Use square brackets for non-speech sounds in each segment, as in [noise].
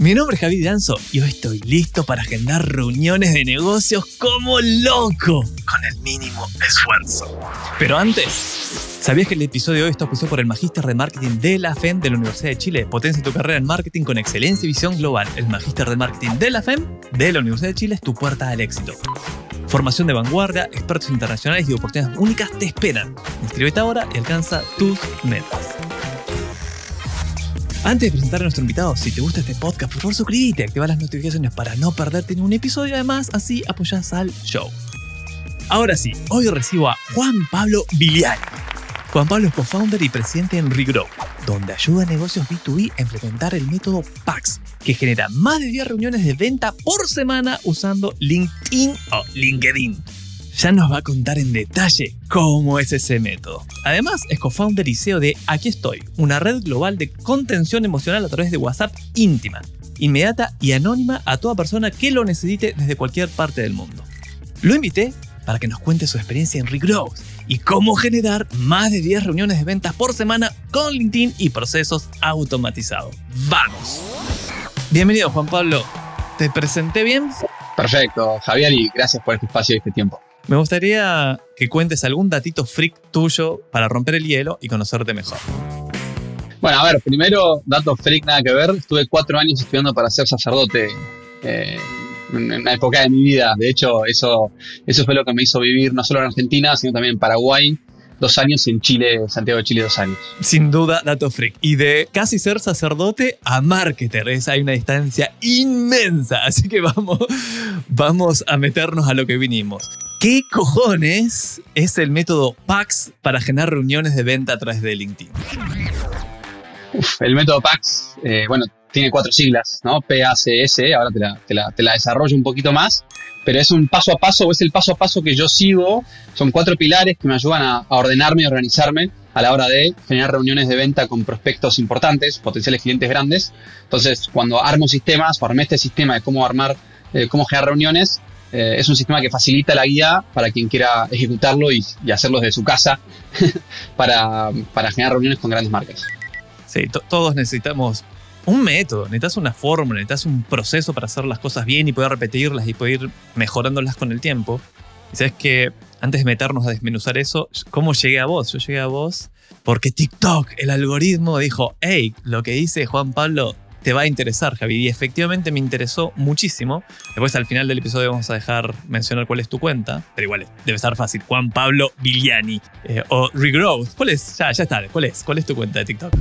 Mi nombre es Javi Danzo y hoy estoy listo para agendar reuniones de negocios como loco, con el mínimo esfuerzo. Pero antes, ¿sabías que el episodio de hoy está auspiciado por el Magíster de Marketing de la FEM de la Universidad de Chile? Potencia tu carrera en marketing con excelencia y visión global. El Magíster de Marketing de la FEM de la Universidad de Chile es tu puerta al éxito. Formación de vanguardia, expertos internacionales y oportunidades únicas te esperan. Inscríbete ahora y alcanza tus metas. Antes de presentar a nuestro invitado, si te gusta este podcast, por favor suscríbete, activa las notificaciones para no perderte ningún episodio. Además, así apoyas al show. Ahora sí, hoy recibo a Juan Pablo Viliani. Juan Pablo es co-founder y presidente en Regrow, donde ayuda a negocios B2B a implementar el método PAX, que genera más de 10 reuniones de venta por semana usando LinkedIn o LinkedIn ya nos va a contar en detalle cómo es ese método. Además, es co-founder y CEO de Aquí Estoy, una red global de contención emocional a través de WhatsApp íntima, inmediata y anónima a toda persona que lo necesite desde cualquier parte del mundo. Lo invité para que nos cuente su experiencia en Regrowth y cómo generar más de 10 reuniones de ventas por semana con LinkedIn y procesos automatizados. ¡Vamos! Bienvenido Juan Pablo. ¿Te presenté bien? Perfecto, Javier, y gracias por este espacio y este tiempo. Me gustaría que cuentes algún datito freak tuyo para romper el hielo y conocerte mejor. Bueno, a ver, primero, dato freak nada que ver. Estuve cuatro años estudiando para ser sacerdote eh, en una época de mi vida. De hecho, eso, eso fue lo que me hizo vivir no solo en Argentina, sino también en Paraguay. Dos años y en Chile, Santiago de Chile, dos años. Sin duda, dato freak. Y de casi ser sacerdote a marketer, es, hay una distancia inmensa. [laughs] Así que vamos, vamos a meternos a lo que vinimos. ¿Qué cojones es el método PAX para generar reuniones de venta a través de LinkedIn? el método PAX, eh, bueno, tiene cuatro siglas, ¿no? PACS, ahora te la, te, la, desarrollo un poquito más, pero es un paso a paso, o es el paso a paso que yo sigo, son cuatro pilares que me ayudan a, ordenarme y organizarme a la hora de generar reuniones de venta con prospectos importantes, potenciales clientes grandes. Entonces, cuando armo sistemas, o armé este sistema de cómo armar, eh, cómo generar reuniones, eh, es un sistema que facilita la guía para quien quiera ejecutarlo y, hacerlo desde su casa [laughs] para, generar reuniones con grandes marcas. Sí, todos necesitamos un método, necesitas una fórmula, necesitas un proceso para hacer las cosas bien y poder repetirlas y poder ir mejorándolas con el tiempo. Y sabes que antes de meternos a desmenuzar eso, ¿cómo llegué a vos? Yo llegué a vos porque TikTok, el algoritmo dijo, hey, lo que dice Juan Pablo te va a interesar, Javi. Y efectivamente me interesó muchísimo. Después al final del episodio vamos a dejar mencionar cuál es tu cuenta, pero igual debe estar fácil. Juan Pablo Viliani eh, o Regrowth. ¿Cuál es? Ya, ya está. ¿Cuál es? ¿Cuál es tu cuenta de TikTok?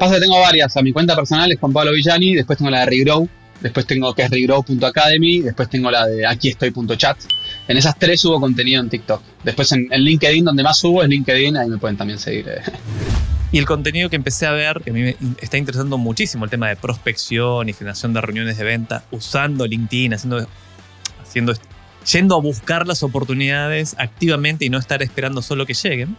Pasa tengo varias. A mi cuenta personal es Juan Pablo Villani, después tengo la de Regrow, después tengo que es regrow.academy, después tengo la de aquiestoy.chat. En esas tres subo contenido en TikTok. Después en, LinkedIn, donde más subo es LinkedIn, ahí me pueden también seguir. Eh. Y el contenido que empecé a ver, que a mí me está interesando muchísimo, el tema de prospección y generación de reuniones de venta, usando LinkedIn, haciendo, haciendo, yendo a buscar las oportunidades activamente y no estar esperando solo que lleguen.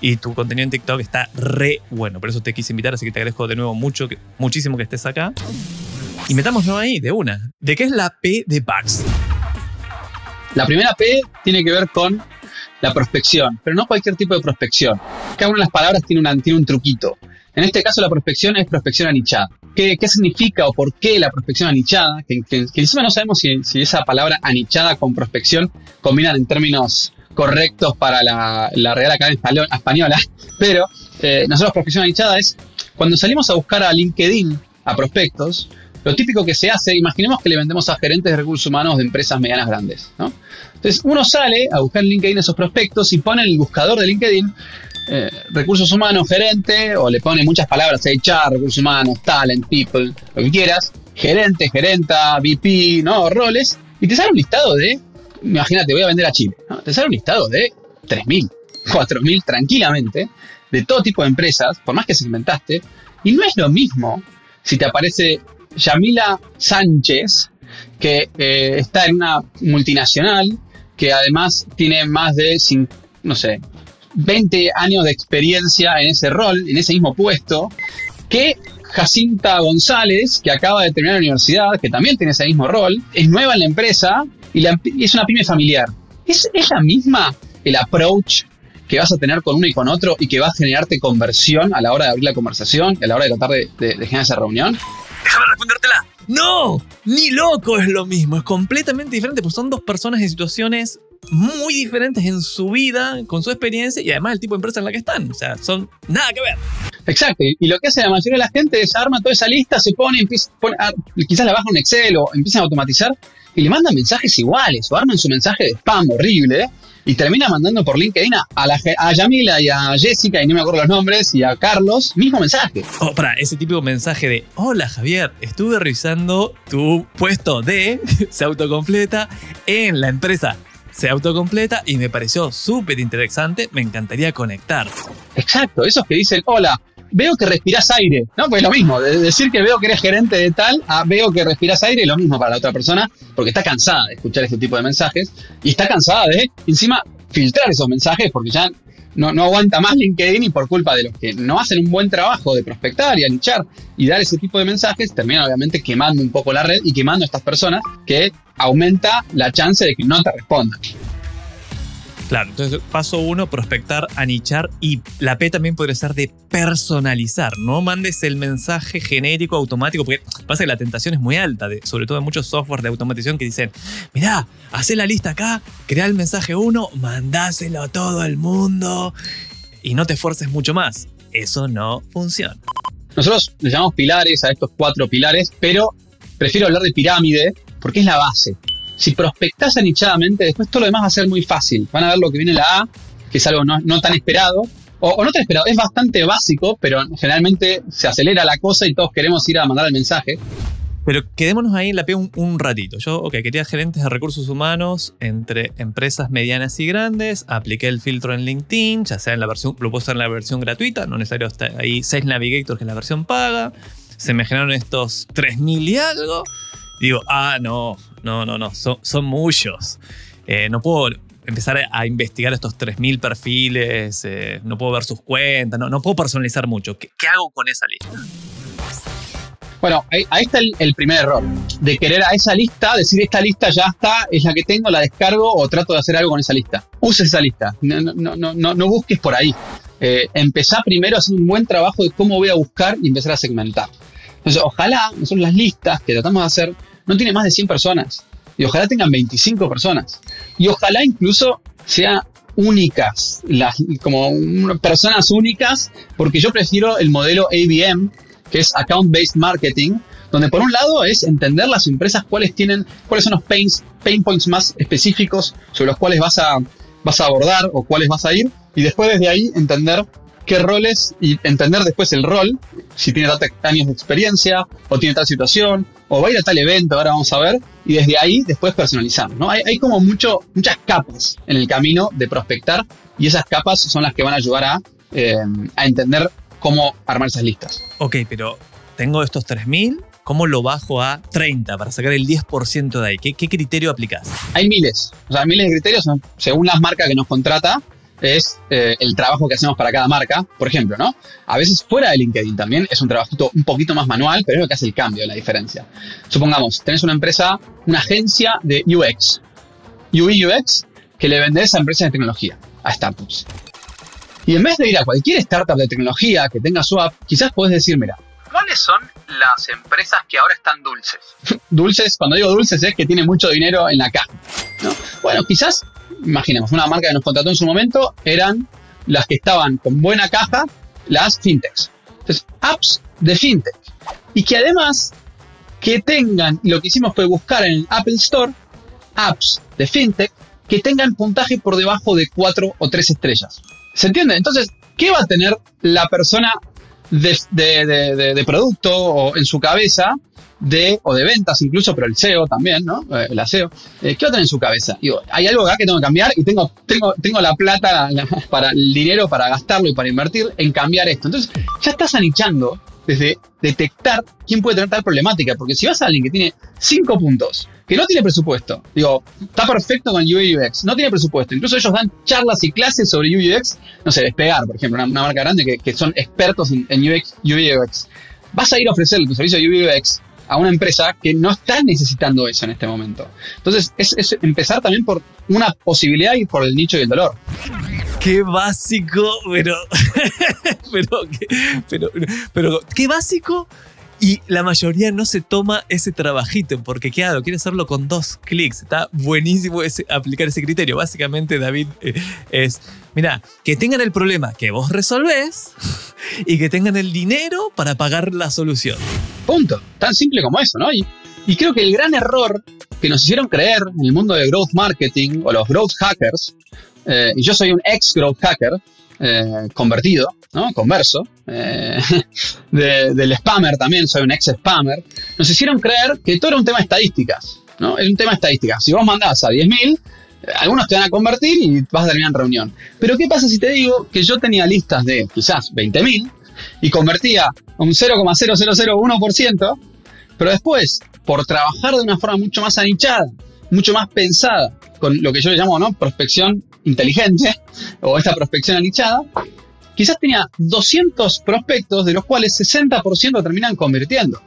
Y tu contenido en TikTok está re bueno, por eso te quise invitar, así que te agradezco de nuevo mucho, muchísimo que estés acá. Y metámonos ahí, de una. ¿De qué es la P de Pax? La primera P tiene que ver con la prospección, pero no cualquier tipo de prospección. Cada una de las palabras tiene, un truquito. En este caso, la prospección es prospección anichada. ¿Qué, significa o por qué la prospección anichada? Que, que, encima no sabemos si, esa palabra anichada con prospección combinan en términos correctos para la, Real Academia Española, [laughs] pero eh, nosotros prospección anichada es cuando salimos a buscar a LinkedIn a prospectos, lo típico que se hace, imaginemos que le vendemos a gerentes de recursos humanos de empresas medianas grandes, ¿no? Entonces uno sale a buscar en LinkedIn esos prospectos y pone en el buscador de LinkedIn eh, recursos humanos, gerente, o le pone muchas palabras, HR, recursos humanos, talent, people, lo que quieras, gerente, gerenta, VP, ¿no? Roles, y te sale un listado de, imagínate, voy a vender a Chile, te sale un listado de 3.000, 4.000 [laughs] tranquilamente, de todo tipo de empresas, por más que segmentaste, y no es lo mismo si te aparece Yamila Sánchez que eh, está en una multinacional, que además tiene más de, no sé, 20 años de experiencia en ese rol, en ese mismo puesto, que Jacinta González, que acaba de terminar la universidad, que también tiene ese mismo rol, es nueva en la empresa y, es una pyme familiar. ¿Es, ¿Es la misma el approach que vas a tener con uno y con otro y que va a generarte conversión a la hora de abrir la conversación y a la hora de tratar de, de generar esa reunión? Déjame respondértela. No, ni loco es lo mismo, es completamente diferente, pues son dos personas en situaciones muy diferentes en su vida, con su experiencia y además el tipo de empresa en la que están. O sea, son nada que ver. Exacto, y lo que hace la mayoría de la gente es arma toda esa lista, se pone, empieza, quizás la baja un Excel o empiezan a automatizar y le mandan mensajes iguales o arman su mensaje de spam horrible y termina mandando por LinkedIn a, la, a Yamila y a Jessica, y no me acuerdo los nombres, y a Carlos, mismo mensaje. Oh, para, ese típico mensaje de, hola Javier, estuve revisando tu puesto de, [laughs] se autocompleta, en la empresa se autocompleta y me pareció súper interesante, me encantaría conectar. Exacto, esos que dicen, hola, veo que respiras aire, ¿no? Pues lo mismo, de decir que veo que eres gerente de tal a veo que respiras aire, lo mismo para la otra persona, porque está cansada de escuchar este tipo de mensajes y está cansada de, encima, filtrar esos mensajes porque ya no, no aguanta más LinkedIn y por culpa de los que no hacen un buen trabajo de prospectar y anichar y dar ese tipo de mensajes, terminan obviamente quemando un poco la red y quemando a estas personas que aumenta la chance de que no te respondan. Claro, entonces paso uno, prospectar, anichar y la P también podría ser de personalizar. No mandes el mensaje genérico automático, porque pasa que la tentación es muy alta, de, sobre todo en muchos softwares de automatización que dicen, mirá, haz la lista acá, crea el mensaje uno, mandáselo a todo el mundo y no te esfuerces mucho más. Eso no funciona. Nosotros le llamamos pilares a estos cuatro pilares, pero prefiero hablar de pirámide porque es la base. Si prospectas anichadamente, después todo lo demás va a ser muy fácil. Van a ver lo que viene la A, que es algo no, tan esperado, o, no tan esperado, es bastante básico, pero generalmente se acelera la cosa y todos queremos ir a mandar el mensaje. Pero quedémonos ahí en la P un, ratito. Yo, ok, quería gerentes de recursos humanos entre empresas medianas y grandes. Apliqué el filtro en LinkedIn, ya sea en la versión, lo puedo hacer en la versión gratuita, no necesario estar ahí Sales Navigator, que es la versión paga. Se me generaron estos 3000 y algo. Digo, ah, no, no, no, no, son, muchos. Eh, no puedo empezar a investigar estos 3.000 perfiles, eh, no puedo ver sus cuentas, no, no puedo personalizar mucho. ¿Qué, hago con esa lista? Bueno, ahí, está el, primer error, de querer a esa lista, decir esta lista ya está, es la que tengo, la descargo o trato de hacer algo con esa lista. Uses esa lista, no, no, no, no busques por ahí. Eh, empezá primero a hacer un buen trabajo de cómo voy a buscar y empezar a segmentar. Entonces, ojalá nosotros las listas que tratamos de hacer no tiene más de 100 personas. Y ojalá tengan 25 personas. Y ojalá incluso sean únicas, las, como personas únicas, porque yo prefiero el modelo ABM, que es Account Based Marketing, donde por un lado es entender las empresas cuáles tienen, cuáles son los pains, pain points más específicos sobre los cuales vas a, vas a abordar o cuáles vas a ir, y después desde ahí entender qué roles y entender después el rol, si tiene años de experiencia, o tiene tal situación, o va a ir a tal evento, ahora vamos a ver, y desde ahí después personalizamos. ¿no? Hay, como mucho, muchas capas en el camino de prospectar, y esas capas son las que van a ayudar a, eh, a entender cómo armar esas listas. Ok, pero tengo estos 3000, ¿Cómo lo bajo a 30 para sacar el 10% de ahí? ¿Qué, ¿Qué, criterio aplicas? Hay miles, o sea, miles de criterios según las marcas que nos contrata es eh, el trabajo que hacemos para cada marca, por ejemplo, ¿no? A veces fuera de LinkedIn también es un trabajito un poquito más manual, pero es lo que hace el cambio, la diferencia. Supongamos, tenés una empresa, una agencia de UX, UI UX, que le vendés a empresas de tecnología, a startups. Y en vez de ir a cualquier startup de tecnología que tenga su app, quizás podés decir, mira, ¿cuáles son las empresas que ahora están dulces? [laughs] dulces, cuando digo dulces es que tiene mucho dinero en la caja. ¿no? Bueno, quizás imaginemos, una marca que nos contrató en su momento eran las que estaban con buena caja, las fintechs. Entonces, apps de fintech. Y que además que tengan, lo que hicimos fue buscar en el Apple Store, apps de fintech que tengan puntaje por debajo de 4 o 3 estrellas. ¿Se entiende? Entonces, ¿qué va a tener la persona de, de producto o en su cabeza de, o de ventas incluso, pero el SEO también, ¿no? Eh, el SEO. Eh, ¿Qué va a tener en su cabeza? Digo, hay algo acá que tengo que cambiar y tengo, tengo, tengo la plata, [laughs] para el dinero para gastarlo y para invertir en cambiar esto. Entonces, ya estás anichando desde detectar quién puede tener tal problemática. Porque si vas a alguien que tiene cinco puntos, que no tiene presupuesto, digo, está perfecto con UI no tiene presupuesto, incluso ellos dan charlas y clases sobre UI no sé, Despegar, por ejemplo, una, marca grande que, son expertos en, en UX. Vas a ir a ofrecerle tu servicio de UX a una empresa que no está necesitando eso en este momento. Entonces, es, empezar también por una posibilidad y por el nicho y el dolor. Qué básico, pero, [laughs] pero, pero, pero, qué básico y la mayoría no se toma ese trabajito, porque claro, quiere hacerlo con dos clics. Está buenísimo aplicar ese criterio. Básicamente, David, eh, es, mira, que tengan el problema que vos resolvés y que tengan el dinero para pagar la solución. Punto. Tan simple como eso, ¿no? Y, y creo que el gran error que nos hicieron creer en el mundo de growth marketing o los growth hackers, eh, y yo soy un ex growth hacker, eh, convertido, ¿no? Converso, eh, [laughs] del spammer también, soy un ex spammer, nos hicieron creer que todo era un tema de estadísticas, ¿no? Es un tema de estadísticas. Si vos mandás a 10.000, algunos te van a convertir y vas a terminar en reunión. Pero ¿qué pasa si te digo que yo tenía listas de quizás 20.000 y convertía un 0,0001%, pero después, por trabajar de una forma mucho más anichada, mucho más pensada, con lo que yo le llamo ¿no? prospección inteligente o esta prospección anichada, quizás tenía 200 prospectos, de los cuales 60% terminan convirtiendo.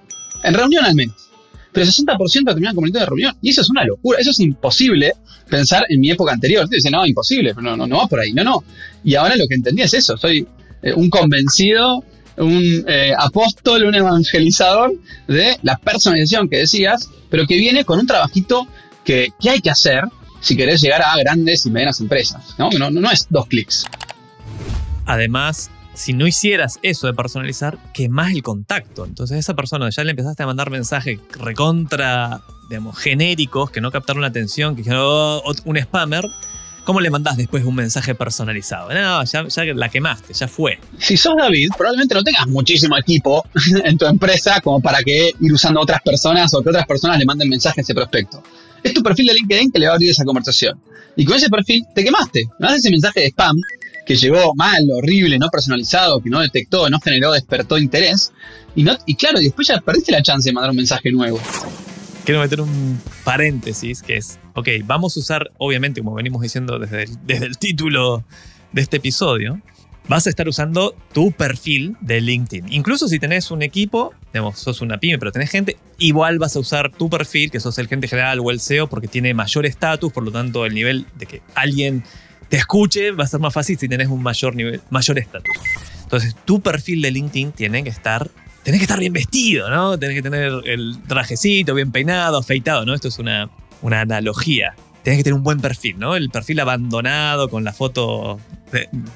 En reunión al menos. Pero 60% terminan convirtiendo en reunión. Y eso es una locura. Eso es imposible pensar en mi época anterior. Dice, no, imposible, no, no, no va por ahí. No, no. Y ahora lo que entendí es eso. Soy eh, un convencido, un eh, apóstol, un evangelizador de la personalización que decías, pero que viene con un trabajito que, que hay que hacer si querés llegar a grandes y medianas empresas. ¿no? No, no, es dos clics. Además, si no hicieras eso de personalizar, quemás el contacto. Entonces, esa persona ya le empezaste a mandar mensajes recontra, digamos, genéricos que no captaron la atención, que dijeron un spammer. ¿Cómo le mandás después un mensaje personalizado? No, ya, ya la quemaste, ya fue. Si sos David, probablemente no tengas muchísimo equipo [laughs] en tu empresa como para que ir usando otras personas o que otras personas le manden mensajes a ese prospecto es tu perfil de LinkedIn que le va a abrir esa conversación. Y con ese perfil te quemaste. No haces ese mensaje de spam que llegó mal, horrible, no personalizado, que no detectó, no generó, despertó interés. Y, no, y claro, después ya perdiste la chance de mandar un mensaje nuevo. Quiero meter un paréntesis que es, ok, vamos a usar, obviamente, como venimos diciendo desde desde el título de este episodio, vas a estar usando tu perfil de LinkedIn. Incluso si tenés un equipo, digamos, sos una pyme, pero tenés gente, igual vas a usar tu perfil, que sos el gente general o el SEO, porque tiene mayor estatus, por lo tanto el nivel de que alguien te escuche va a ser más fácil si tenés un mayor nivel, mayor estatus. Entonces, tu perfil de LinkedIn tiene que estar tenés que estar bien vestido, ¿no? Tenés que tener el trajecito bien peinado, afeitado, ¿no? Esto es una, una analogía tenés que tener un buen perfil, ¿no? El perfil abandonado con la foto,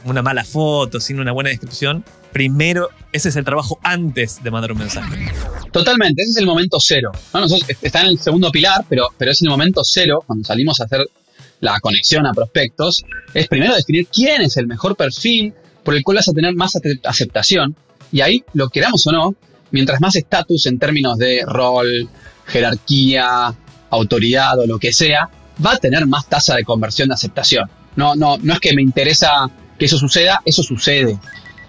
una mala foto, sin una buena descripción. Primero, ese es el trabajo antes de mandar un mensaje. Totalmente, ese es el momento cero. está en el segundo pilar, pero, pero es el momento cero cuando salimos a hacer la conexión a prospectos. Es primero definir quién es el mejor perfil por el cual vas a tener más aceptación. Y ahí, lo queramos o no, mientras más estatus en términos de rol, jerarquía, autoridad o lo que sea, va a tener más tasa de conversión de aceptación. No, no, no es que me interesa que eso suceda, eso sucede.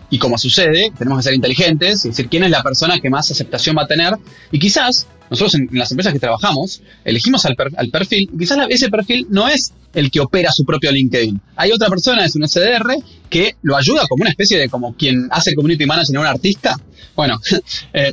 Y como sucede, tenemos que ser inteligentes y decir quién es la persona que más aceptación va a tener. Y quizás nosotros en, las empresas que trabajamos elegimos al, perfil, quizás ese perfil no es el que opera su propio LinkedIn. Hay otra persona, es un SDR, que lo ayuda como una especie de como quien hace community manager en un artista. Bueno, [laughs] eh,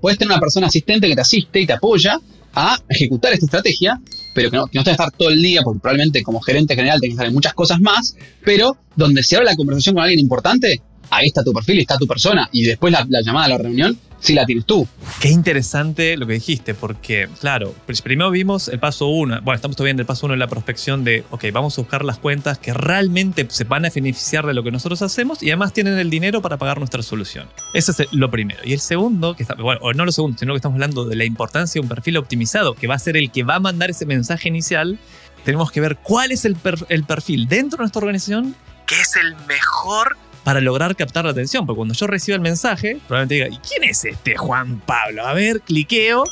puedes tener una persona asistente que te asiste y te apoya a ejecutar esta estrategia, pero que no, que no estar todo el día, porque probablemente como gerente general tenés que estar en muchas cosas más, pero donde se habla la conversación con alguien importante, ahí está tu perfil, está tu persona, y después la, llamada a la reunión, sí la tienes tú. Qué interesante lo que dijiste, porque, claro, primero vimos el paso uno, bueno, estamos todavía en el paso uno de la prospección de, ok, vamos a buscar las cuentas que realmente se van a beneficiar de lo que nosotros hacemos y además tienen el dinero para pagar nuestra solución. Ese es lo primero. Y el segundo, que está, bueno, no lo segundo, sino que estamos hablando de la importancia de un perfil optimizado, que va a ser el que va a mandar ese mensaje inicial. Tenemos que ver cuál es el, el perfil dentro de nuestra organización que es el mejor para lograr captar la atención. Porque cuando yo recibo el mensaje, probablemente diga, ¿y quién es este Juan Pablo? A ver, cliqueo.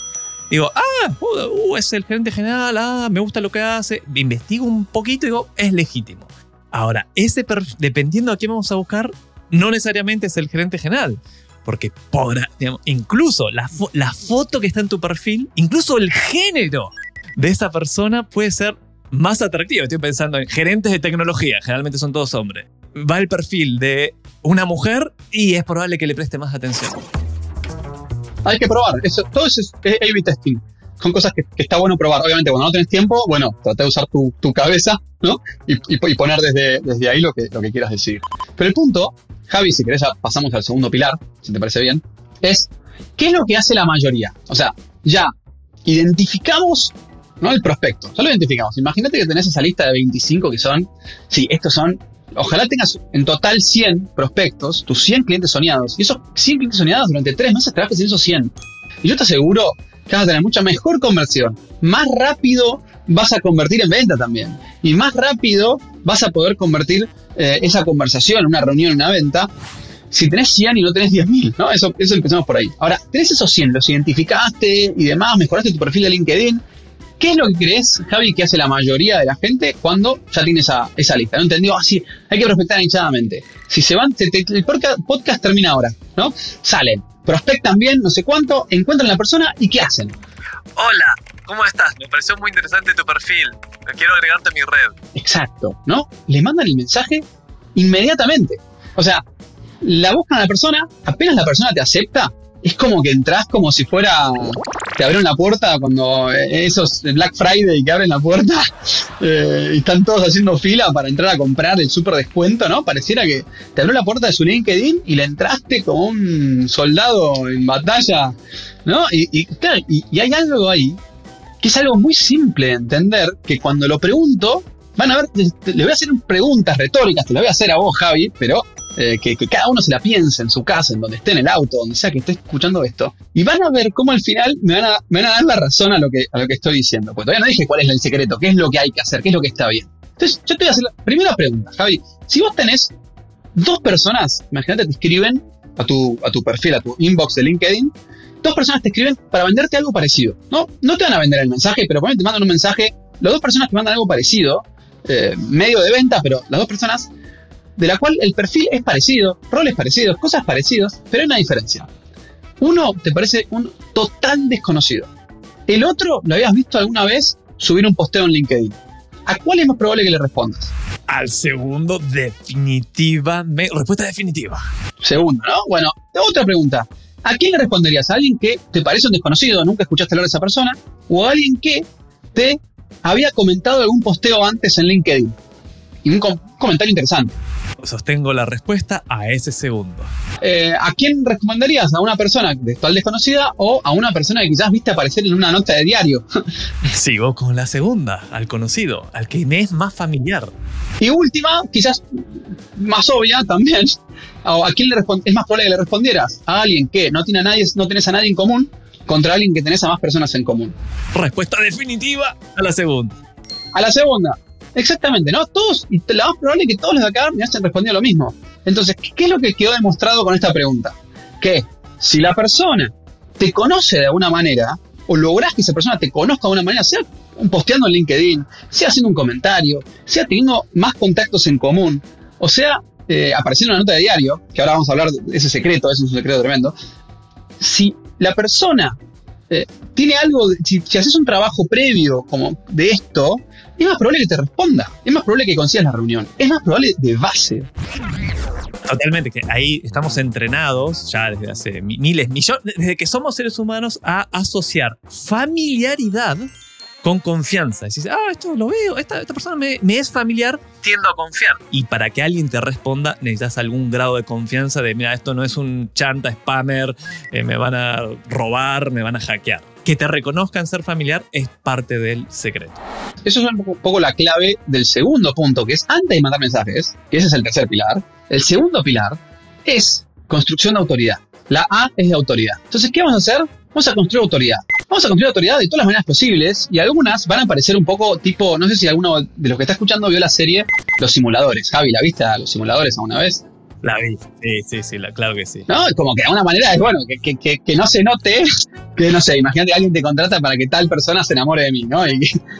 Digo, ah, uh, es el gerente general, ah, me gusta lo que hace. Investigo un poquito y digo, es legítimo. Ahora, ese dependiendo a quién vamos a buscar, no necesariamente es el gerente general. Porque podrá, digamos, incluso la, fo- la foto que está en tu perfil, incluso el género de esa persona puede ser más atractivo. Estoy pensando en gerentes de tecnología, generalmente son todos hombres. Va el perfil de una mujer y es probable que le preste más atención. Hay que probar. Eso, todo eso es, A-B testing. Son cosas que, está bueno probar. Obviamente, cuando no tenés tiempo, bueno, trata de usar tu, cabeza, ¿no? Y, poner desde, desde ahí lo que, lo que quieras decir. Pero el punto, Javi, si querés ya pasamos al segundo pilar, si te parece bien, es ¿qué es lo que hace la mayoría? O sea, ya identificamos ¿no? el prospecto. Ya identificamos. Imagínate que tenés esa lista de 25 que son, sí, estos son, ojalá tengas en total 100 prospectos, tus 100 clientes soñados. Y esos 100 clientes soñados durante 3 meses en esos 100. Y yo te aseguro que vas a tener mucha mejor conversión. Más rápido vas a convertir en venta también. Y más rápido vas a poder convertir eh, esa conversación, una reunión, una venta, si tenés 100 y no tenés 10.000, ¿no? Eso, eso empezamos por ahí. Ahora, tenés esos 100, los identificaste y demás, mejoraste tu perfil de LinkedIn. ¿Qué es lo que crees, Javi, que hace la mayoría de la gente cuando ya tiene esa, esa lista? ¿No entendió? Así, hay que prospectar anechadamente. Si se van, te- el podcast, podcast termina ahora, ¿no? Salen, prospectan bien, no sé cuánto, encuentran a la persona y ¿qué hacen? Hola, ¿cómo estás? Me pareció muy interesante tu perfil. Quiero agregarte a mi red. Exacto, ¿no? Le mandan el mensaje inmediatamente. O sea, la buscan a la persona, apenas la persona te acepta, es como que entras como si fuera. Te abrieron la puerta cuando eh, esos Black Friday que abren la puerta [laughs] eh, y están todos haciendo fila para entrar a comprar el super descuento, ¿no? Pareciera que te abrió la puerta de su LinkedIn y le entraste como un soldado en batalla, ¿no? Y, y, y- hay algo ahí que es algo muy simple de entender, que cuando lo pregunto, van a ver, le voy a hacer preguntas retóricas, te lo voy a hacer a vos, Javi, pero eh, que, cada uno se la piense en su casa, en donde esté en el auto, donde sea que esté escuchando esto, y van a ver cómo al final me van a, dar la razón a lo, que, a lo que estoy diciendo, porque todavía no dije cuál es el secreto, qué es lo que hay que hacer, qué es lo que está bien. Entonces, yo te voy a hacer la primera pregunta, Javi. Si vos tenés dos personas, imagínate, te escriben a tu, a tu perfil, a tu inbox de LinkedIn, dos personas te escriben para venderte algo parecido. No, no te van a vender el mensaje, pero ponele, te mandan un mensaje. Las dos personas que mandan algo parecido, eh, medio de venta, pero las dos personas de la cual el perfil es parecido, roles parecidos, cosas parecidas, pero hay una diferencia. Uno te parece un total desconocido. El otro lo habías visto alguna vez subir un posteo en LinkedIn. ¿A cuál es más probable que le respondas? Al segundo, definitivamente. Respuesta definitiva. Segundo, ¿no? Bueno, otra pregunta. ¿A quién le responderías? ¿A alguien que te parece un desconocido, nunca escuchaste hablar de esa persona? ¿O a alguien que te había comentado algún posteo antes en LinkedIn? Y un, com- un comentario interesante. Sostengo la respuesta a ese segundo. Eh, ¿A quién recomendarías? ¿A una persona de total desconocida o a una persona que quizás viste aparecer en una nota de diario? [laughs] Sigo con la segunda, al conocido, al que me es más familiar. Y última, quizás más obvia también, [laughs] ¿a quién le es más probable que le respondieras? ¿A alguien que no, tiene a nadie, no tenés a nadie en común contra alguien que tenés a más personas en común? Respuesta definitiva a la segunda. A la segunda. Exactamente, ¿no? Todos, y lo más probable es que todos los de acá me hayan respondido lo mismo. Entonces, ¿qué es lo que quedó demostrado con esta pregunta? Que si la persona te conoce de alguna manera, o lográs que esa persona te conozca de alguna manera, sea posteando en LinkedIn, sea haciendo un comentario, sea teniendo más contactos en común, o sea eh, apareciendo en una nota de diario, que ahora vamos a hablar de ese secreto, es un secreto tremendo, si la persona eh, tiene algo, si, haces un trabajo previo como de esto, es más probable que te responda, es más probable que consigas la reunión, es más probable de base. Totalmente, que ahí estamos entrenados ya desde hace mi- miles, millones, desde que somos seres humanos a asociar familiaridad con confianza. Decís, ah, esto lo veo, esta, esta persona me, me es familiar, tiendo a confiar. Y para que alguien te responda, necesitas algún grado de confianza de, mira, esto no es un chanta spammer, eh, me van a robar, me van a hackear. Que te reconozcan ser familiar es parte del secreto. Eso es un poco, poco la clave del segundo punto, que es antes de mandar mensajes, que ese es el tercer pilar, el segundo pilar es construcción de autoridad. La A es de autoridad. Entonces, ¿qué vamos a hacer? Vamos a construir autoridad. Vamos a construir autoridad de todas las maneras posibles y algunas van a parecer un poco tipo, no sé si alguno de los que está escuchando vio la serie Los Simuladores. Javi, ¿la viste a Los Simuladores alguna vez? La vi, sí, sí, sí, claro que sí. ¿No? Como que de alguna manera es bueno, que, que, que, no se note, que no sé, imagínate alguien te contrata para que tal persona se enamore de mí, ¿no? Y,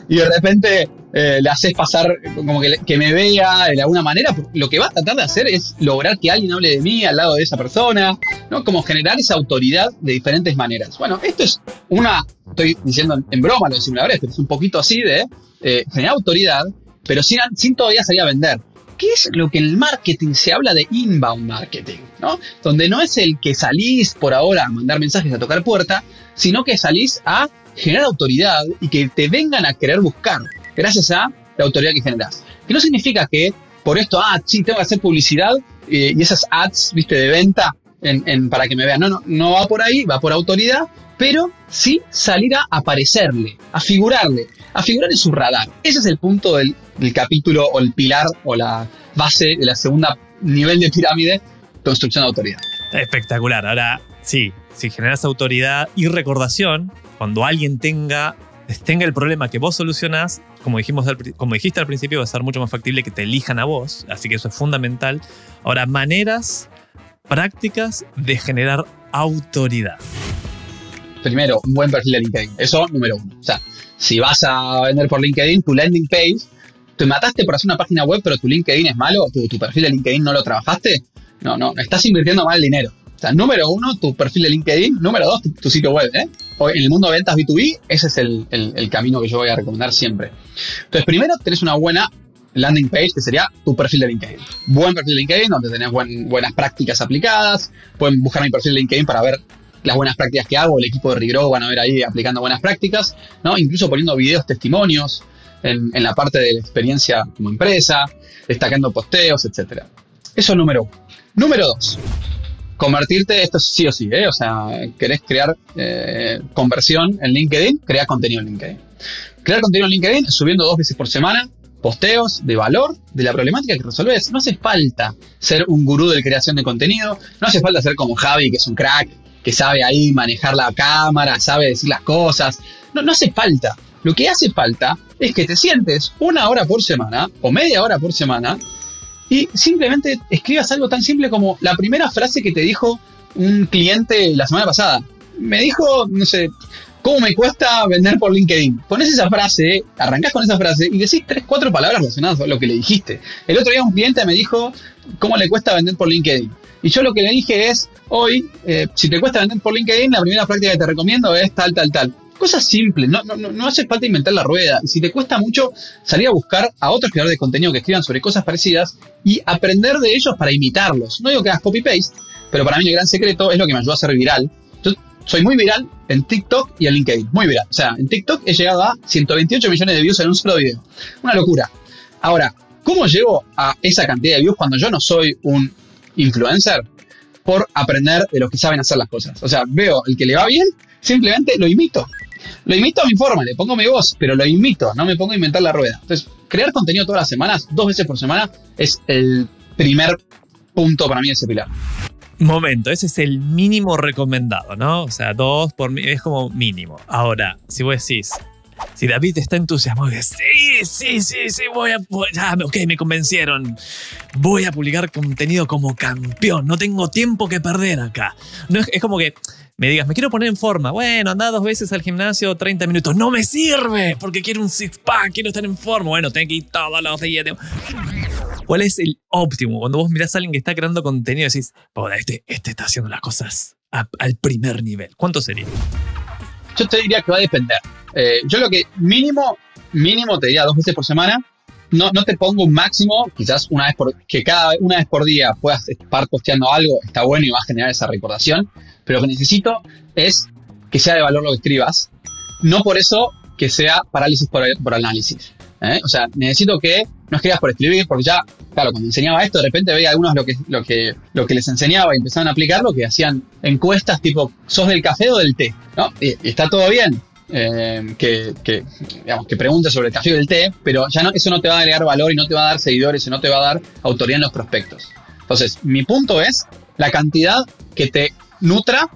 de repente eh, le haces pasar como que, que, me vea de alguna manera. Lo que va a tratar de hacer es lograr que alguien hable de mí al lado de esa persona, ¿no? Como generar esa autoridad de diferentes maneras. Bueno, esto es una, estoy diciendo en broma los simuladores, pero es un poquito así de eh, generar autoridad, pero sin, sin todavía salir a vender. ¿Qué es lo que en el marketing se habla de inbound marketing? ¿no? Donde no es el que salís por ahora a mandar mensajes a tocar puerta, sino que salís a generar autoridad y que te vengan a querer buscar gracias a la autoridad que generás. Que no significa que por esto, ah, sí, tengo que hacer publicidad eh, y esas ads, viste, de venta en, para que me vean. No, no, no va por ahí, va por autoridad, pero sí salir a aparecerle, a figurarle, a figurar en su radar. Ese es el punto del, capítulo o el pilar o la base de la segunda nivel de pirámide, construcción de autoridad. Espectacular. Ahora, sí, si generas autoridad y recordación, cuando alguien tenga, tenga el problema que vos solucionás, como, dijimos como dijiste al principio, va a ser mucho más factible que te elijan a vos, así que eso es fundamental. Ahora, maneras prácticas de generar autoridad. Primero, un buen perfil de LinkedIn. Eso, número uno. O sea, si vas a vender por LinkedIn, tu landing page, te mataste por hacer una página web, pero tu LinkedIn es malo, tu, perfil de LinkedIn no lo trabajaste, no, no, estás invirtiendo mal dinero. O sea, número uno, tu perfil de LinkedIn. Número dos, tu, sitio web. ¿eh? En el mundo de ventas B2B, ese es el, el, camino que yo voy a recomendar siempre. Entonces, primero, tenés una buena landing page, que sería tu perfil de LinkedIn. Buen perfil de LinkedIn, donde tenés buenas prácticas aplicadas. Pueden buscar mi perfil de LinkedIn para ver las buenas prácticas que hago, el equipo de Regrow van a ver ahí aplicando buenas prácticas, ¿no? Incluso poniendo videos testimonios en, la parte de la experiencia como empresa, destacando posteos, etc. Eso es número uno. Número dos, convertirte, esto sí o sí, ¿eh? o sea, querés crear eh, conversión en LinkedIn, crea contenido en LinkedIn. Crear contenido en LinkedIn subiendo dos veces por semana, posteos de valor de la problemática que resolves. No hace falta ser un gurú de creación de contenido, no hace falta ser como Javi, que es un crack, que sabe ahí manejar la cámara, sabe decir las cosas. No, no hace falta. Lo que hace falta es que te sientes una hora por semana o media hora por semana y simplemente escribas algo tan simple como la primera frase que te dijo un cliente la semana pasada. Me dijo, no sé, ¿cómo me cuesta vender por LinkedIn? Pones esa frase, arrancás con esa frase y decís tres, cuatro palabras relacionadas a lo que le dijiste. El otro día un cliente me dijo, ¿cómo le cuesta vender por LinkedIn? Y yo lo que le dije es, hoy, eh, si te cuesta vender por LinkedIn, la primera práctica que te recomiendo es tal, tal, tal. Cosas simples, no, no, no hace falta inventar la rueda. Si te cuesta mucho, salir a buscar a otros creadores de contenido que escriban sobre cosas parecidas y aprender de ellos para imitarlos. No digo que hagas copy-paste, pero para mí el gran secreto es lo que me ayudó a ser viral. Yo soy muy viral en TikTok y en LinkedIn. Muy viral. O sea, en TikTok he llegado a 128 millones de views en un solo video. Una locura. Ahora, ¿cómo llego a esa cantidad de views cuando yo no soy un influencer por aprender de los que saben hacer las cosas. O sea, veo el que le va bien, simplemente lo imito. Lo imito a mi forma, le pongo mi voz, pero lo imito, no me pongo a inventar la rueda. Entonces, crear contenido todas las semanas, dos veces por semana, es el primer punto para mí de ese pilar. Momento, ese es el mínimo recomendado, ¿no? O sea, dos por mí es como mínimo. Ahora, si vos decís, si David está entusiasmado, sí, sí, sí, sí, voy a. Ya, ok, me convencieron. Voy a publicar contenido como campeón. No tengo tiempo que perder acá. No es, como que me digas, me quiero poner en forma. Bueno, anda dos veces al gimnasio 30 minutos. No me sirve porque quiero un six pack, quiero estar en forma. Bueno, tengo que ir todos los días. ¿Cuál es el óptimo? Cuando vos mirás a alguien que está creando contenido y decís, este, este está haciendo las cosas al primer nivel. ¿Cuánto sería? Yo te diría que va a depender. Eh, yo lo que mínimo, mínimo te diría dos veces por semana. No, no te pongo un máximo, quizás una vez por, que cada una vez por día puedas estar posteando algo, está bueno y va a generar esa recordación. Pero lo que necesito es que sea de valor lo que escribas. No por eso que sea parálisis por, por análisis. ¿eh? O sea, necesito que no escribas por escribir, porque ya, claro, cuando enseñaba esto, de repente veía algunos lo que, lo que, lo que les enseñaba y empezaban a aplicarlo, que hacían encuestas tipo, ¿sos del café o del té? ¿No? y está todo bien, eh, que, que, digamos, que pregunte sobre el café del té, pero ya no, eso no te va a agregar valor y no te va a dar seguidores y no te va a dar autoridad en los prospectos. Entonces, mi punto es la cantidad que te nutra,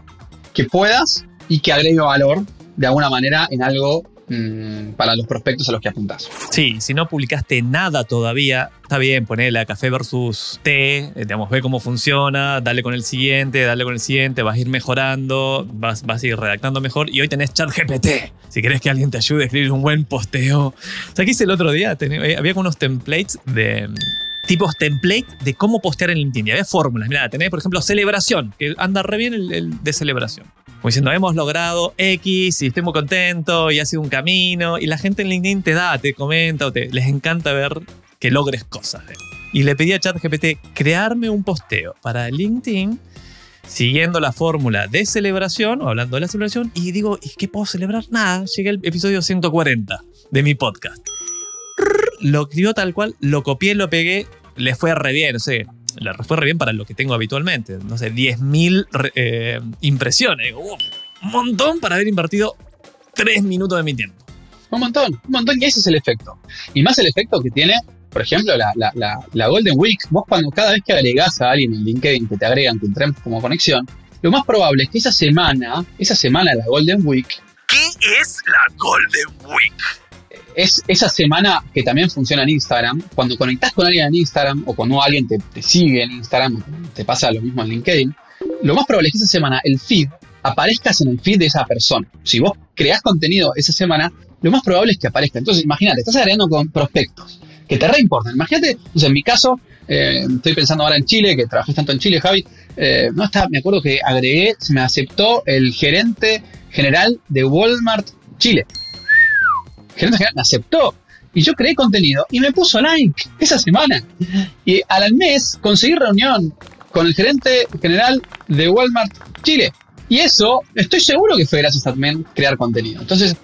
que puedas y que agregue valor de alguna manera en algo mm, para los prospectos a los que apuntás. Sí, si no publicaste nada todavía, está bien, ponele a café versus té, eh, digamos, ve cómo funciona, dale con el siguiente, dale con el siguiente, vas a ir mejorando, vas, vas a ir redactando mejor y hoy tenés ChatGPT. Si querés que alguien te ayude a escribir un buen posteo. O sea, que hice el otro día, eh, había unos templates de tipos template de cómo postear en LinkedIn. Y había fórmulas. Mira, tenés, por ejemplo, celebración, que anda re bien el, el de celebración. Como diciendo, hemos logrado X y estoy muy contento y ha sido un camino. Y la gente en LinkedIn te da, te comenta o te, les encanta ver que logres cosas. ¿eh? Y le pedí a ChatGPT crearme un posteo para LinkedIn siguiendo la fórmula de celebración o hablando de la celebración. Y digo, ¿y qué puedo celebrar? Nada, llegué al episodio 140 de mi podcast. Lo escribió tal cual, lo copié, lo pegué, le fue re bien, no sé. Le fue re bien para lo que tengo habitualmente. No sé, 10.000 re- eh, impresiones. Digo, "Uf, un montón para haber invertido 3 minutos de mi tiempo. Un montón, un montón, y ese es el efecto. Y más el efecto que tiene, por ejemplo, la, la- la- la Golden Week. Vos cuando cada vez que agregás a alguien en LinkedIn, que te agregan, que entren como conexión, lo más probable es que esa semana, esa semana de la Golden Week, ¿Qué es la Golden Week? Es esa semana que también funciona en Instagram. Cuando conectás con alguien en Instagram o cuando alguien te, te sigue en Instagram, te pasa lo mismo en LinkedIn, lo más probable es que esa semana el feed aparezcas en el feed de esa persona. Si vos creás contenido esa semana, lo más probable es que aparezca. Entonces, imagínate, estás agregando con prospectos que te reimportan. Imagínate, o sea, en mi caso, eh, estoy pensando ahora en Chile, que trabajé tanto en Chile, Javi. eh, no está, me acuerdo que agregué, se me aceptó el gerente general de Walmart Chile gerente general aceptó. Y yo creé contenido y me puso like esa semana. Y al mes conseguí reunión con el gerente general de Walmart Chile. Y eso, estoy seguro que fue gracias a también crear contenido. Entonces,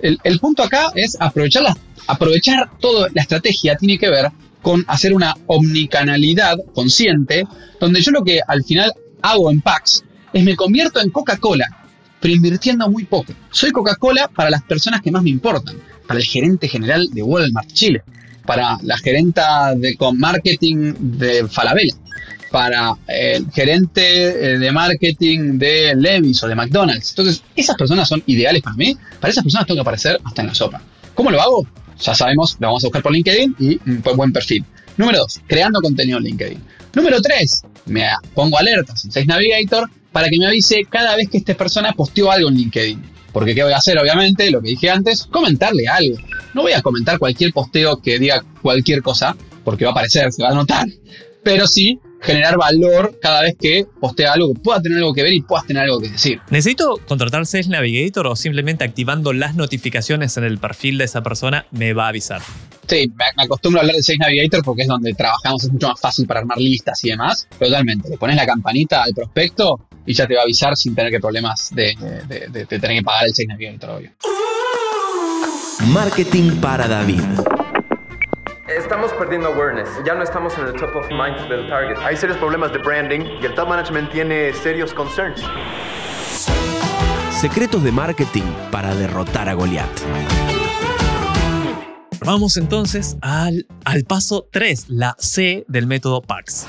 el, el punto acá es aprovechar, la- aprovechar toda la estrategia, tiene que ver con hacer una omnicanalidad consciente, donde yo lo que al final hago en packs es me convierto en Coca-Cola, pero invirtiendo muy poco. Soy Coca-Cola para las personas que más me importan, para el gerente general de Walmart Chile, para la gerenta de marketing de Falabella, para el gerente eh, de marketing de Levi's o de McDonald's. Entonces, esas personas son ideales para mí. Para esas personas tengo que aparecer hasta en la sopa. ¿Cómo lo hago? Ya sabemos, lo vamos a buscar por LinkedIn y un buen perfil. Número dos, creando contenido en LinkedIn. Número tres, me pongo alertas en Sales Navigator para que me avise cada vez que esta persona posteó algo en LinkedIn. Porque ¿qué voy a hacer? Obviamente, lo que dije antes, comentarle algo. No voy a comentar cualquier posteo que diga cualquier cosa, porque va a aparecer, se va a notar. Pero sí generar valor cada vez que postea algo que pueda tener algo que ver y puedas tener algo que decir. ¿Necesito contratar Sales Navigator o simplemente activando las notificaciones en el perfil de esa persona me va a avisar? Sí, me, me acostumbro a hablar de Sales Navigator porque es donde trabajamos, es mucho más fácil para armar listas y demás. Pero Totalmente, le pones la campanita al prospecto y ya te va a avisar sin tener que problemas de, de- de- de tener que pagar el Sales Navigator, obvio. Marketing para David. Estamos perdiendo awareness. Ya no estamos en el top of mind del target. Hay serios problemas de branding y el top management tiene serios concerns. Secretos de marketing para derrotar a Goliat. Vamos entonces al, al paso 3, la C del método PAX.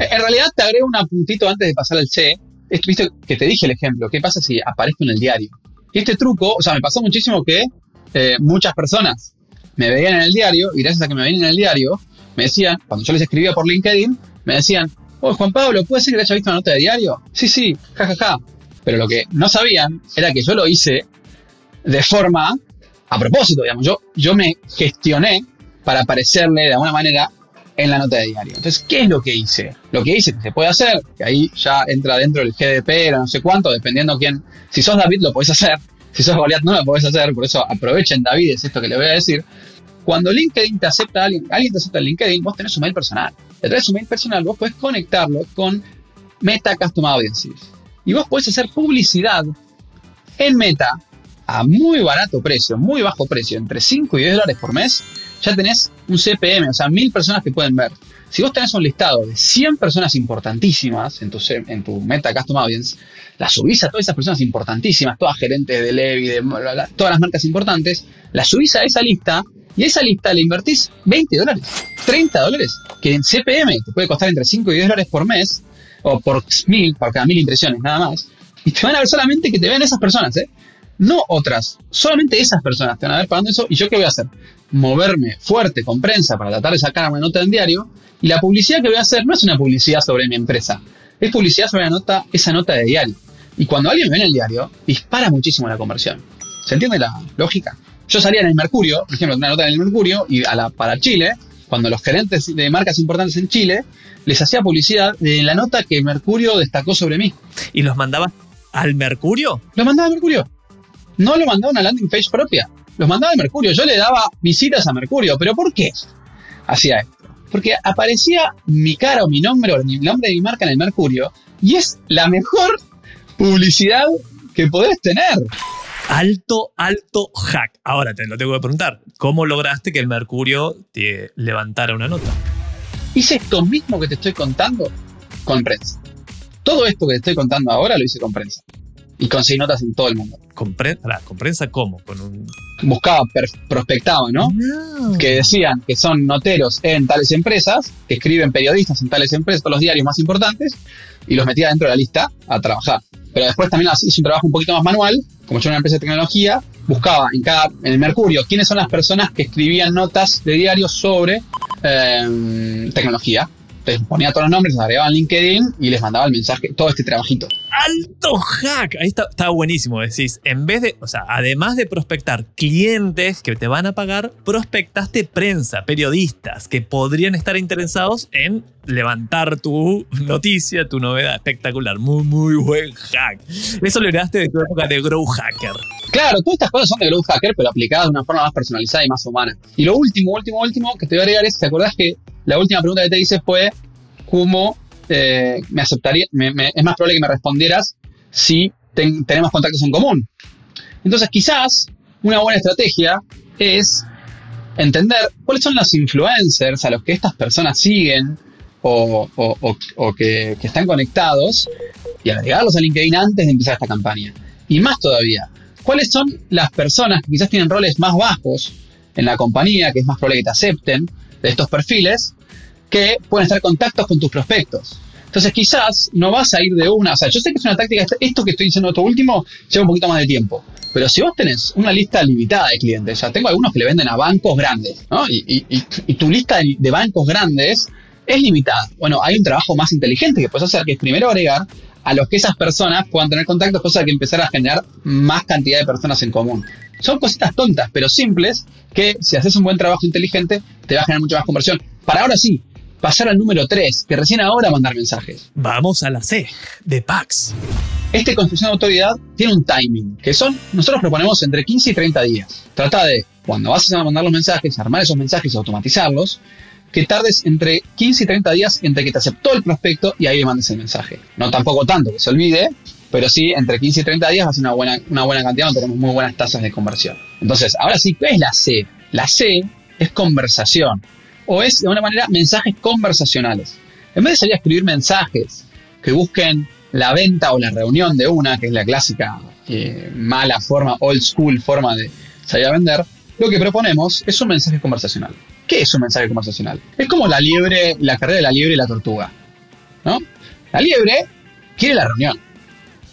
En realidad te agrego un puntito antes de pasar al C. Viste que te dije el ejemplo. ¿Qué pasa si aparezco en el diario? Y este truco, o sea, me pasó muchísimo que eh, muchas personas me veían en el diario y gracias a que me veían en el diario, me decían, cuando yo les escribía por LinkedIn, me decían, oh, Juan Pablo, ¿puede ser que haya visto una nota de diario? Sí, sí, jajaja. Pero lo que no sabían era que yo lo hice de forma a propósito, digamos. Yo, yo me gestioné para aparecerle de alguna manera en la nota de diario. Entonces, ¿qué es lo que hice? Lo que hice que se puede hacer, que ahí ya entra dentro del GDP, o no sé cuánto, dependiendo quién. Si sos David, lo podés hacer. Si sos Goliath, no lo podés hacer. Por eso aprovechen, David, es esto que le voy a decir. Cuando LinkedIn te acepta alguien, alguien te acepta en LinkedIn, vos tenés su mail personal. Detrás de su mail personal, vos podés conectarlo con Meta Custom Audiences. Y vos podés hacer publicidad en Meta a muy barato precio, muy bajo precio, entre 5 y 10 dólares por mes, ya tenés un CPM, o sea, mil personas que pueden ver. Si vos tenés un listado de 100 personas importantísimas en tu, en tu Meta Custom Audience, las subís a todas esas personas importantísimas, todas gerentes de Levi, de bla, bla, todas las marcas importantes, las subís a esa lista y a esa lista le invertís 20 dólares, 30 dólares, que en CPM te puede costar entre 5 y 10 dólares por mes, o por mil, por cada mil impresiones, nada más. Y te van a ver solamente que te vean esas personas, ¿eh? No otras. Solamente esas personas te van a ver pagando eso. ¿Y yo qué voy a hacer? Moverme fuerte con prensa para tratar de sacar una nota en diario. Y la publicidad que voy a hacer no es una publicidad sobre mi empresa. Es publicidad sobre la nota, esa nota de diario. Y cuando alguien me ve en el diario, dispara muchísimo la conversión. ¿Se entiende la lógica? Yo salía en el Mercurio, por ejemplo, una nota en el Mercurio, y a la, para Chile, cuando los gerentes de marcas importantes en Chile, les hacía publicidad de la nota que Mercurio destacó sobre mí. ¿Y los mandabas al Mercurio? Lo mandaba a Mercurio. No lo mandaba a una landing page propia. Los mandaba a Mercurio. Yo le daba visitas a Mercurio. ¿Pero por qué hacía esto? Porque aparecía mi cara o mi nombre o el nombre de mi marca en el Mercurio y es la mejor publicidad que podés tener. Alto, alto hack. Ahora te lo tengo que preguntar. ¿Cómo lograste que el Mercurio te levantara una nota? Hice esto mismo que te estoy contando con prensa. Todo esto que te estoy contando ahora lo hice con prensa. Y conseguí notas en todo el mundo. ¿Con, pre- ¿con prensa cómo? Con un... Buscaba, prospectaba, ¿no? que decían que son noteros en tales empresas, que escriben periodistas en tales empresas, todos los diarios más importantes, y los metía dentro de la lista a trabajar. Pero después también hice un trabajo un poquito más manual, como yo era una empresa de tecnología, buscaba en cada, en el Mercurio, quiénes son las personas que escribían notas de diarios sobre eh, tecnología. Entonces ponía todos los nombres, los agregaba en LinkedIn y les mandaba el mensaje, todo este trabajito. ¡Alto hack! Ahí está, está buenísimo. Decís, en vez de, o sea, además de prospectar clientes que te van a pagar, prospectaste prensa, periodistas que podrían estar interesados en levantar tu noticia, tu novedad. Espectacular. Muy, muy buen hack. Eso lo heredaste de tu época de Grow Hacker. Claro, todas estas cosas son de Growth Hacker, pero aplicadas de una forma más personalizada y más humana. Y lo último, último, último que te voy a agregar es, ¿te acordás que la última pregunta que te hice fue cómo eh, me aceptaría, me- es más probable que me respondieras si ten- tenemos contactos en común? Entonces, quizás una buena estrategia es entender cuáles son los influencers a los que estas personas siguen o que, que están conectados y agregarlos a LinkedIn antes de empezar esta campaña. Y más todavía, ¿cuáles son las personas que quizás tienen roles más bajos en la compañía, que es más probable que te acepten de estos perfiles, que pueden estar en contactos con tus prospectos? Entonces quizás no vas a ir de una, o sea, yo sé que es una táctica, esto que estoy diciendo esto último lleva un poquito más de tiempo, pero si vos tenés una lista limitada de clientes, o sea, tengo algunos que le venden a bancos grandes, ¿no? Y- y tu lista de, de bancos grandes es limitada. Bueno, hay un trabajo más inteligente que puedes hacer, que es primero agregar a los que esas personas puedan tener contactos, cosa que empezar a generar más cantidad de personas en común. Son cositas tontas, pero simples, que si haces un buen trabajo inteligente, te va a generar mucha más conversión. Para ahora sí, pasar al número 3, que recién ahora mandar mensajes. Vamos a la C, de Pax. Este construcción de autoridad tiene un timing, que son, nosotros proponemos entre 15 y 30 días. Trata de, cuando vas a mandar los mensajes, armar esos mensajes y automatizarlos, que tardes entre 15 y 30 días entre que te aceptó el prospecto y ahí le mandes el mensaje. No tampoco tanto, que se olvide, pero sí, entre 15 y 30 días ser una buena, una buena cantidad, no tenemos muy buenas tasas de conversión. Entonces, ahora sí, ¿qué es la C? La C es conversación, o es de alguna manera mensajes conversacionales. En vez de salir a escribir mensajes que busquen la venta o la reunión de una, que es la clásica eh, mala forma, old school forma de salir a vender, lo que proponemos es un mensaje conversacional. ¿Qué es un mensaje conversacional? Es como la liebre, la carrera de la liebre y la tortuga. ¿no? La liebre quiere la reunión.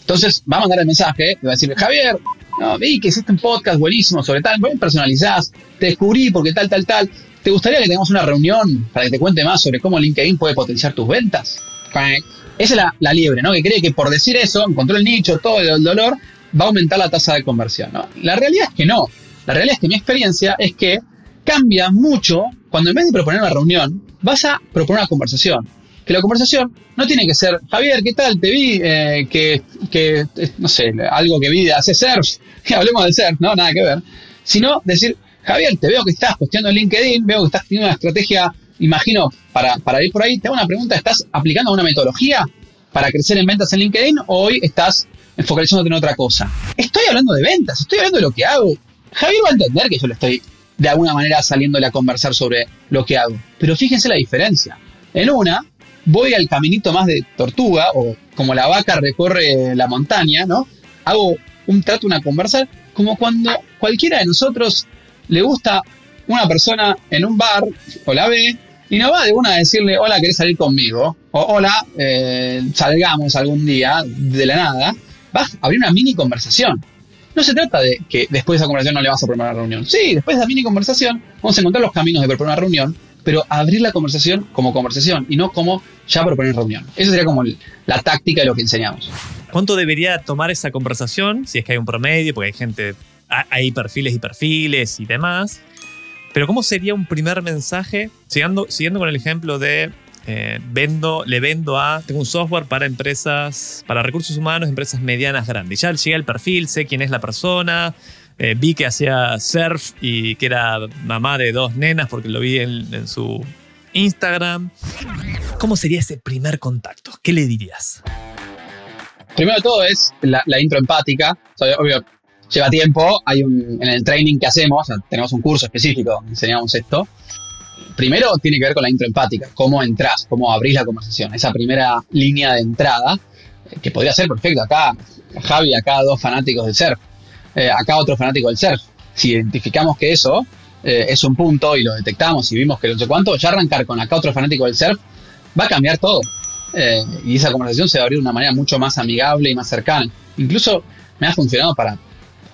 Entonces va a mandar el mensaje y va a decir, Javier, no, vi que hiciste un podcast buenísimo sobre tal, bien personalizás, te descubrí porque tal, tal, tal. ¿Te gustaría que tengamos una reunión para que te cuente más sobre cómo LinkedIn puede potenciar tus ventas? Esa es la, la liebre, ¿no? Que cree que por decir eso, encontró el nicho, todo el dolor, va a aumentar la tasa de conversión, ¿no? La realidad es que no. La realidad es que mi experiencia es que cambia mucho cuando en vez de proponer una reunión, vas a proponer una conversación. Que la conversación no tiene que ser, Javier, ¿qué tal? Te vi eh, que, que, eh, no sé, algo que vi de hacer surf, que [laughs] hablemos de surf, no, nada que ver. Sino decir, Javier, te veo que estás posteando en LinkedIn, veo que estás teniendo una estrategia, imagino, para, para ir por ahí. Te hago una pregunta, ¿estás aplicando una metodología para crecer en ventas en LinkedIn o hoy estás focalizándote en otra cosa? Estoy hablando de ventas, estoy hablando de lo que hago. Javier va a entender que yo le estoy de alguna manera saliéndole a conversar sobre lo que hago. Pero fíjense la diferencia. En una, voy al caminito más de tortuga, o como la vaca recorre la montaña, ¿no? Hago un trato, una conversar, como cuando cualquiera de nosotros le gusta una persona en un bar, o la ve, y no va de una a decirle, hola, ¿querés salir conmigo? O hola, eh, salgamos algún día, de la nada. Vas a abrir una mini conversación. No se trata de que después de esa conversación no le vas a proponer una reunión. Sí, después de esa mini conversación vamos a encontrar los caminos de proponer una reunión, pero abrir la conversación como conversación y no como ya proponer reunión. Esa sería como la táctica de lo que enseñamos. ¿Cuánto debería tomar esa conversación? Si es que hay un promedio, porque hay gente, ha- hay perfiles y perfiles y demás. Pero ¿cómo sería un primer mensaje? Siguiendo con el ejemplo de eh, vendo, le vendo a, tengo un software para empresas, para recursos humanos, empresas medianas grandes. Ya llega el perfil, sé quién es la persona, eh, vi que hacía surf y que era mamá de dos nenas porque lo vi en, su Instagram. ¿Cómo sería ese primer contacto? ¿Qué le dirías? Primero de todo es la, intro empática. Obvio, lleva tiempo. Hay un, en el training que hacemos, tenemos un curso específico enseñamos esto. Primero tiene que ver con la intro empática, cómo entras, cómo abrís la conversación. Esa primera línea de entrada, eh, que podría ser perfecto. Acá, Javi, acá dos fanáticos del surf. Eh, acá otro fanático del surf. Si identificamos que eso eh, es un punto y lo detectamos y vimos que no sé cuánto, ya arrancar con acá otro fanático del surf va a cambiar todo. Y esa conversación se va a abrir de una manera mucho más amigable y más cercana. Incluso me ha funcionado para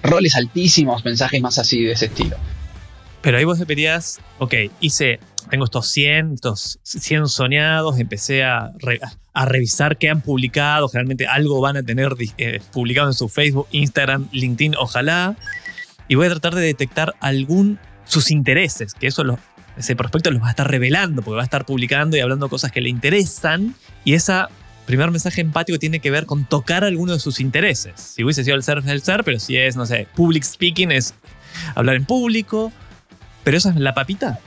roles altísimos, mensajes más así de ese estilo. Pero ahí vos deberías, ok, hice, tengo estos 100, estos 100 soñados, empecé a, re- a revisar qué han publicado, generalmente algo van a tener eh, publicado en su Facebook, Instagram, LinkedIn, ojalá, y voy a tratar de detectar algún, sus intereses, que eso lo- ese prospecto los va a estar revelando, porque va a estar publicando y hablando cosas que le interesan, y ese primer mensaje empático tiene que ver con tocar alguno de sus intereses. Si hubiese sido el ser, el ser, pero si es, no sé, public speaking es hablar en público, ¿Pero esa es la papita?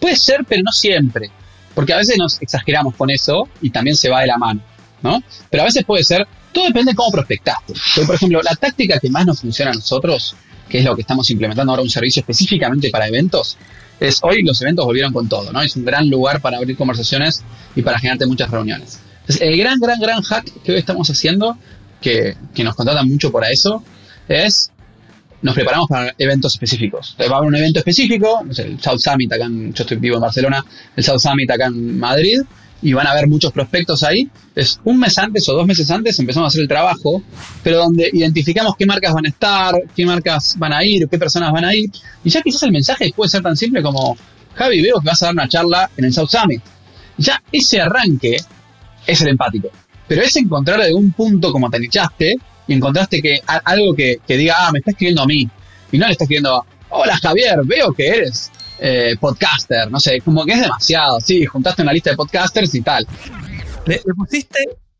Puede ser, pero no siempre. Porque a veces nos exageramos con eso y también se va de la mano, ¿no? Pero a veces puede ser, todo depende de cómo prospectaste. Porque, por ejemplo, la táctica que más nos funciona a nosotros, que es lo que estamos implementando ahora un servicio específicamente para eventos, es hoy los eventos volvieron con todo, ¿no? Es un gran lugar para abrir conversaciones y para generarte muchas reuniones. Entonces, el gran, gran, gran hack que hoy estamos haciendo, que, que nos contratan mucho para eso, es nos preparamos para eventos específicos. Entonces, va a haber un evento específico, el South Summit acá en, yo estoy vivo en Barcelona, el South Summit acá en Madrid, y van a haber muchos prospectos ahí. Un mes antes o dos meses antes empezamos a hacer el trabajo, pero donde identificamos qué marcas van a estar, qué marcas van a ir, qué personas van a ir, y ya quizás el mensaje puede ser tan simple como, Javi, veo que vas a dar una charla en el South Summit. Ya ese arranque es el empático. Pero es encontrar un punto como te y encontraste que a- algo que, que diga, ah, me está escribiendo a mí. Y no le está escribiendo, hola Javier, veo que eres eh, podcaster. No sé, como que es demasiado. Sí, juntaste una lista de podcasters y tal. Le, le pusiste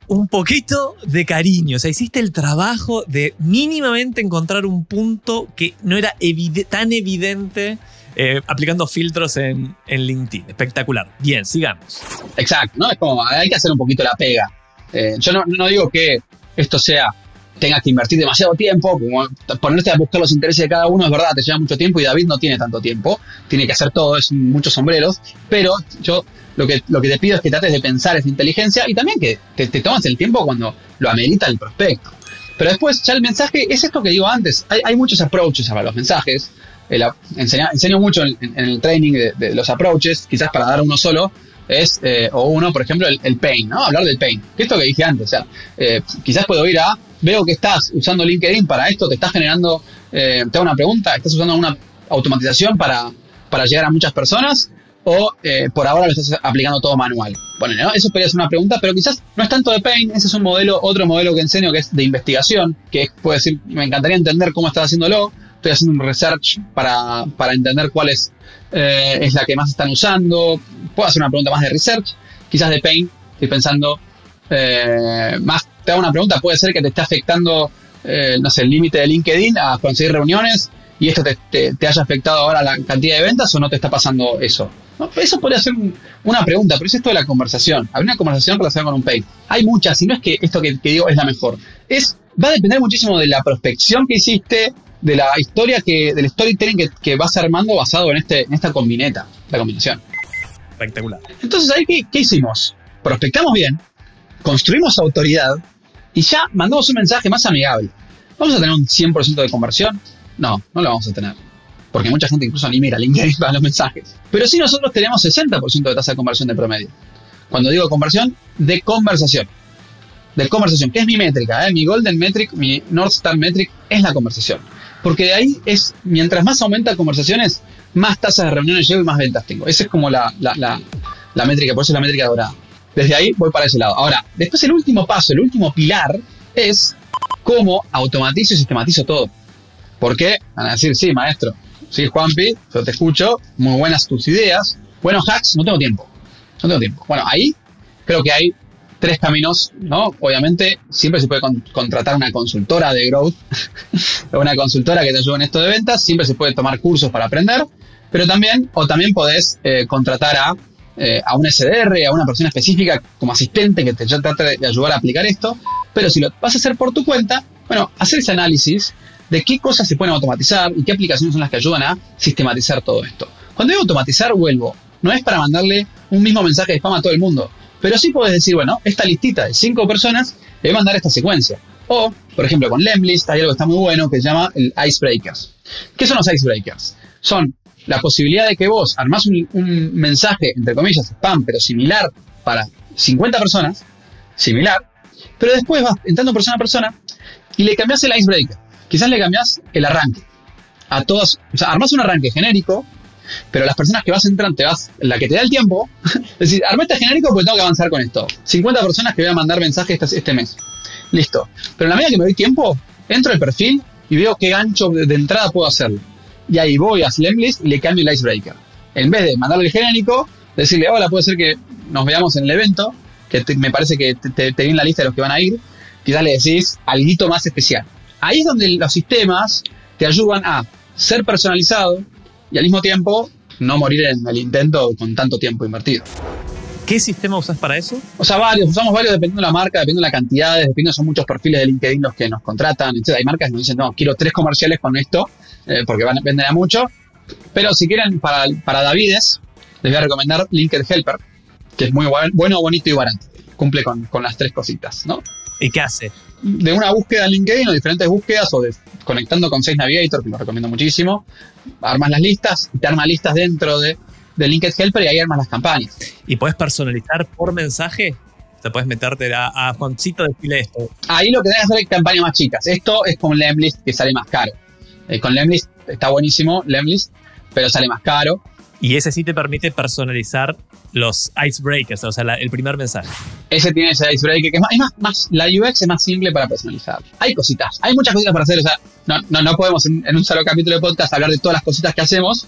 un poquito de cariño, o sea, hiciste el trabajo de mínimamente encontrar un punto que no era evide- tan evidente eh, aplicando filtros en, en LinkedIn. Espectacular. Bien, sigamos. Exacto, ¿no? Es como, hay que hacer un poquito la pega. Eh, yo no, no digo que esto sea, tengas que invertir demasiado tiempo, como ponerte a buscar los intereses de cada uno, es verdad, te lleva mucho tiempo y David no tiene tanto tiempo, tiene que hacer todo, es muchos sombreros, pero yo lo que, lo que te pido es que trates de pensar esa inteligencia y también que te, te tomes el tiempo cuando lo amerita el prospecto. Pero después, ya el mensaje es esto que digo antes, hay, muchos approaches para los mensajes, el enseño mucho en, el training de, los approaches, quizás para dar uno solo, es, eh, o uno, por ejemplo, el, pain, ¿no? Hablar del pain. Que esto que dije antes, o sea, eh, quizás puedo ir a, veo que estás usando LinkedIn para esto, te estás generando, eh, te hago una pregunta, estás usando una automatización para, para llegar a muchas personas, o eh, por ahora lo estás aplicando todo manual. Bueno, ¿no? eso podría ser una pregunta, pero quizás no es tanto de pain, ese es un modelo, otro modelo que enseño que es de investigación, que puede decir, me encantaría entender cómo estás haciéndolo, estoy haciendo un research para, para entender cuál es, eh, es la que más están usando, puedo hacer una pregunta más de research, quizás de pain, estoy pensando, eh, más, te hago una pregunta, puede ser que te esté afectando, eh, no sé, el límite de LinkedIn a conseguir reuniones y esto te, te- te haya afectado ahora la cantidad de ventas o no te está pasando eso. ¿No? Eso podría ser un- una pregunta, pero es esto de la conversación. Hay una conversación relacionada con un pain. Hay muchas, y no es que esto que, que digo es la mejor. Es, va a depender muchísimo de la prospección que hiciste, de la historia que, del storytelling que, que vas armando basado en este, en esta combineta, la combinación. Espectacular. Entonces, ahí, ¿qué, qué hicimos? Prospectamos bien, construimos autoridad y ya mandamos un mensaje más amigable. ¿Vamos a tener un 100% de conversión? No, no lo vamos a tener. Porque mucha gente incluso ni mira LinkedIn para los mensajes. Pero sí nosotros tenemos 60% de tasa de conversión de promedio. Cuando digo conversión, de conversación. de conversación, que es mi métrica, ¿eh? mi golden metric, mi North Star metric es la conversación. Porque de ahí es, mientras más aumenta conversaciones, más tasas de reuniones llevo y más ventas tengo. Esa es como la, la, la, la métrica, por eso es la métrica dorada. Desde ahí voy para ese lado. Ahora, después el último paso, el último pilar es cómo automatizo y sistematizo todo. ¿Por qué? Van a decir, sí, maestro, sí, Juanpi, yo te escucho, muy buenas tus ideas, buenos hacks, no tengo tiempo. No tengo tiempo. Bueno, ahí creo que hay tres caminos, ¿no? Obviamente, siempre se puede con- contratar una consultora de growth, [laughs] una consultora que te ayude en esto de ventas, siempre se puede tomar cursos para aprender, pero también, o también podés eh, contratar a, eh, a un SDR, a una persona específica como asistente que te trate de ayudar a aplicar esto, pero si lo vas a hacer por tu cuenta, bueno, hacer ese análisis de qué cosas se pueden automatizar y qué aplicaciones son las que ayudan a sistematizar todo esto. Cuando digo automatizar, vuelvo. No es para mandarle un mismo mensaje de spam a todo el mundo. Pero sí puedes decir, bueno, esta listita de cinco personas le voy a mandar esta secuencia. O, por ejemplo, con Lemlist hay algo que está muy bueno que se llama Icebreakers. ¿Qué son los Icebreakers? Son la posibilidad de que vos armás un, mensaje, entre comillas, spam, pero similar para 50 personas, similar, pero después vas entrando persona a persona y le cambias el icebreaker. Quizás le cambias el arranque. A todas, o sea, armas un arranque genérico, pero las personas que vas entrando, te vas, la que te da el tiempo, [laughs] decir, armé este genérico porque tengo que avanzar con esto. 50 personas que voy a mandar mensajes este, este mes. Listo. Pero en la medida que me doy tiempo, entro al perfil y veo qué gancho de, entrada puedo hacerle. Y ahí voy a Slemlist y le cambio el icebreaker. En vez de mandarle el genérico, decirle, hola, puede ser que nos veamos en el evento, que me parece que te, te, di en la lista de los que van a ir, quizás le decís algo más especial. Ahí es donde los sistemas te ayudan a ser personalizado y al mismo tiempo no morir en el intento con tanto tiempo invertido. ¿Qué sistema usas para eso? O sea, varios, usamos varios dependiendo de la marca, dependiendo de la cantidad, dependiendo son muchos perfiles de LinkedIn los que nos contratan, etc. Hay marcas que nos dicen, no, quiero tres comerciales con esto, eh, porque van, venden a mucho. Pero si quieren, para, para Davides, les voy a recomendar LinkedIn Helper, que es muy buen- bueno, bonito y barato. Cumple con, con las tres cositas, ¿no? ¿Y qué hace? de una búsqueda en LinkedIn o diferentes búsquedas o de, conectando con Sales Navigator, que lo recomiendo muchísimo, armas las listas y te arma listas dentro de, de LinkedIn Helper y ahí armas las campañas. ¿Y puedes personalizar por mensaje? Te puedes meterte a, a Juancito, decirle esto. Ahí lo que que hacer es campañas más chicas. Esto es con Lemlist que sale más caro. Eh, con Lemlist está buenísimo, Lemlist, pero sale más caro. Y ese sí te permite personalizar los icebreakers, o sea, la- el primer mensaje. Ese tiene ese icebreaker que es más, es más, más- la UX es más simple para personalizar. Hay cositas, hay muchas cositas para hacer. O sea, no, no, no podemos en, en un solo capítulo de podcast hablar de todas las cositas que hacemos.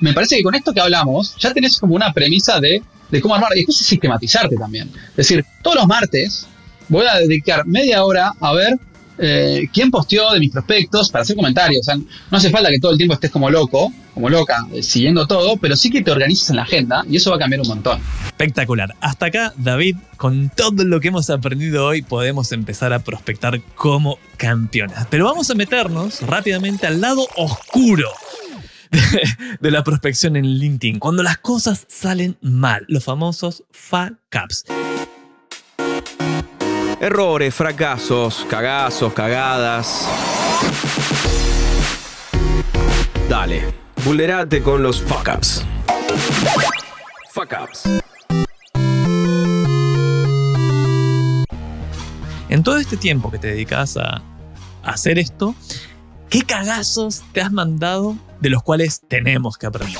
Me parece que con esto que hablamos ya tenés como una premisa de, de cómo armar y después es sistematizarte también. Es decir, todos los martes voy a dedicar media hora a ver eh, quién posteó de mis prospectos para hacer comentarios. O sea, no hace falta que todo el tiempo estés como loco, como loca, eh, siguiendo todo, pero sí que te organices en la agenda y eso va a cambiar un montón. Espectacular. Hasta acá, David, con todo lo que hemos aprendido hoy, podemos empezar a prospectar como campeonas. Pero vamos a meternos rápidamente al lado oscuro de, [laughs] de la prospección en LinkedIn, cuando las cosas salen mal, los famosos fuck-ups. Errores, fracasos, cagazos, cagadas. Dale, vulnerate con los fuck ups. Fuck ups. En todo este tiempo que te dedicas a, a hacer esto, ¿qué cagazos te has mandado de los cuales tenemos que aprender?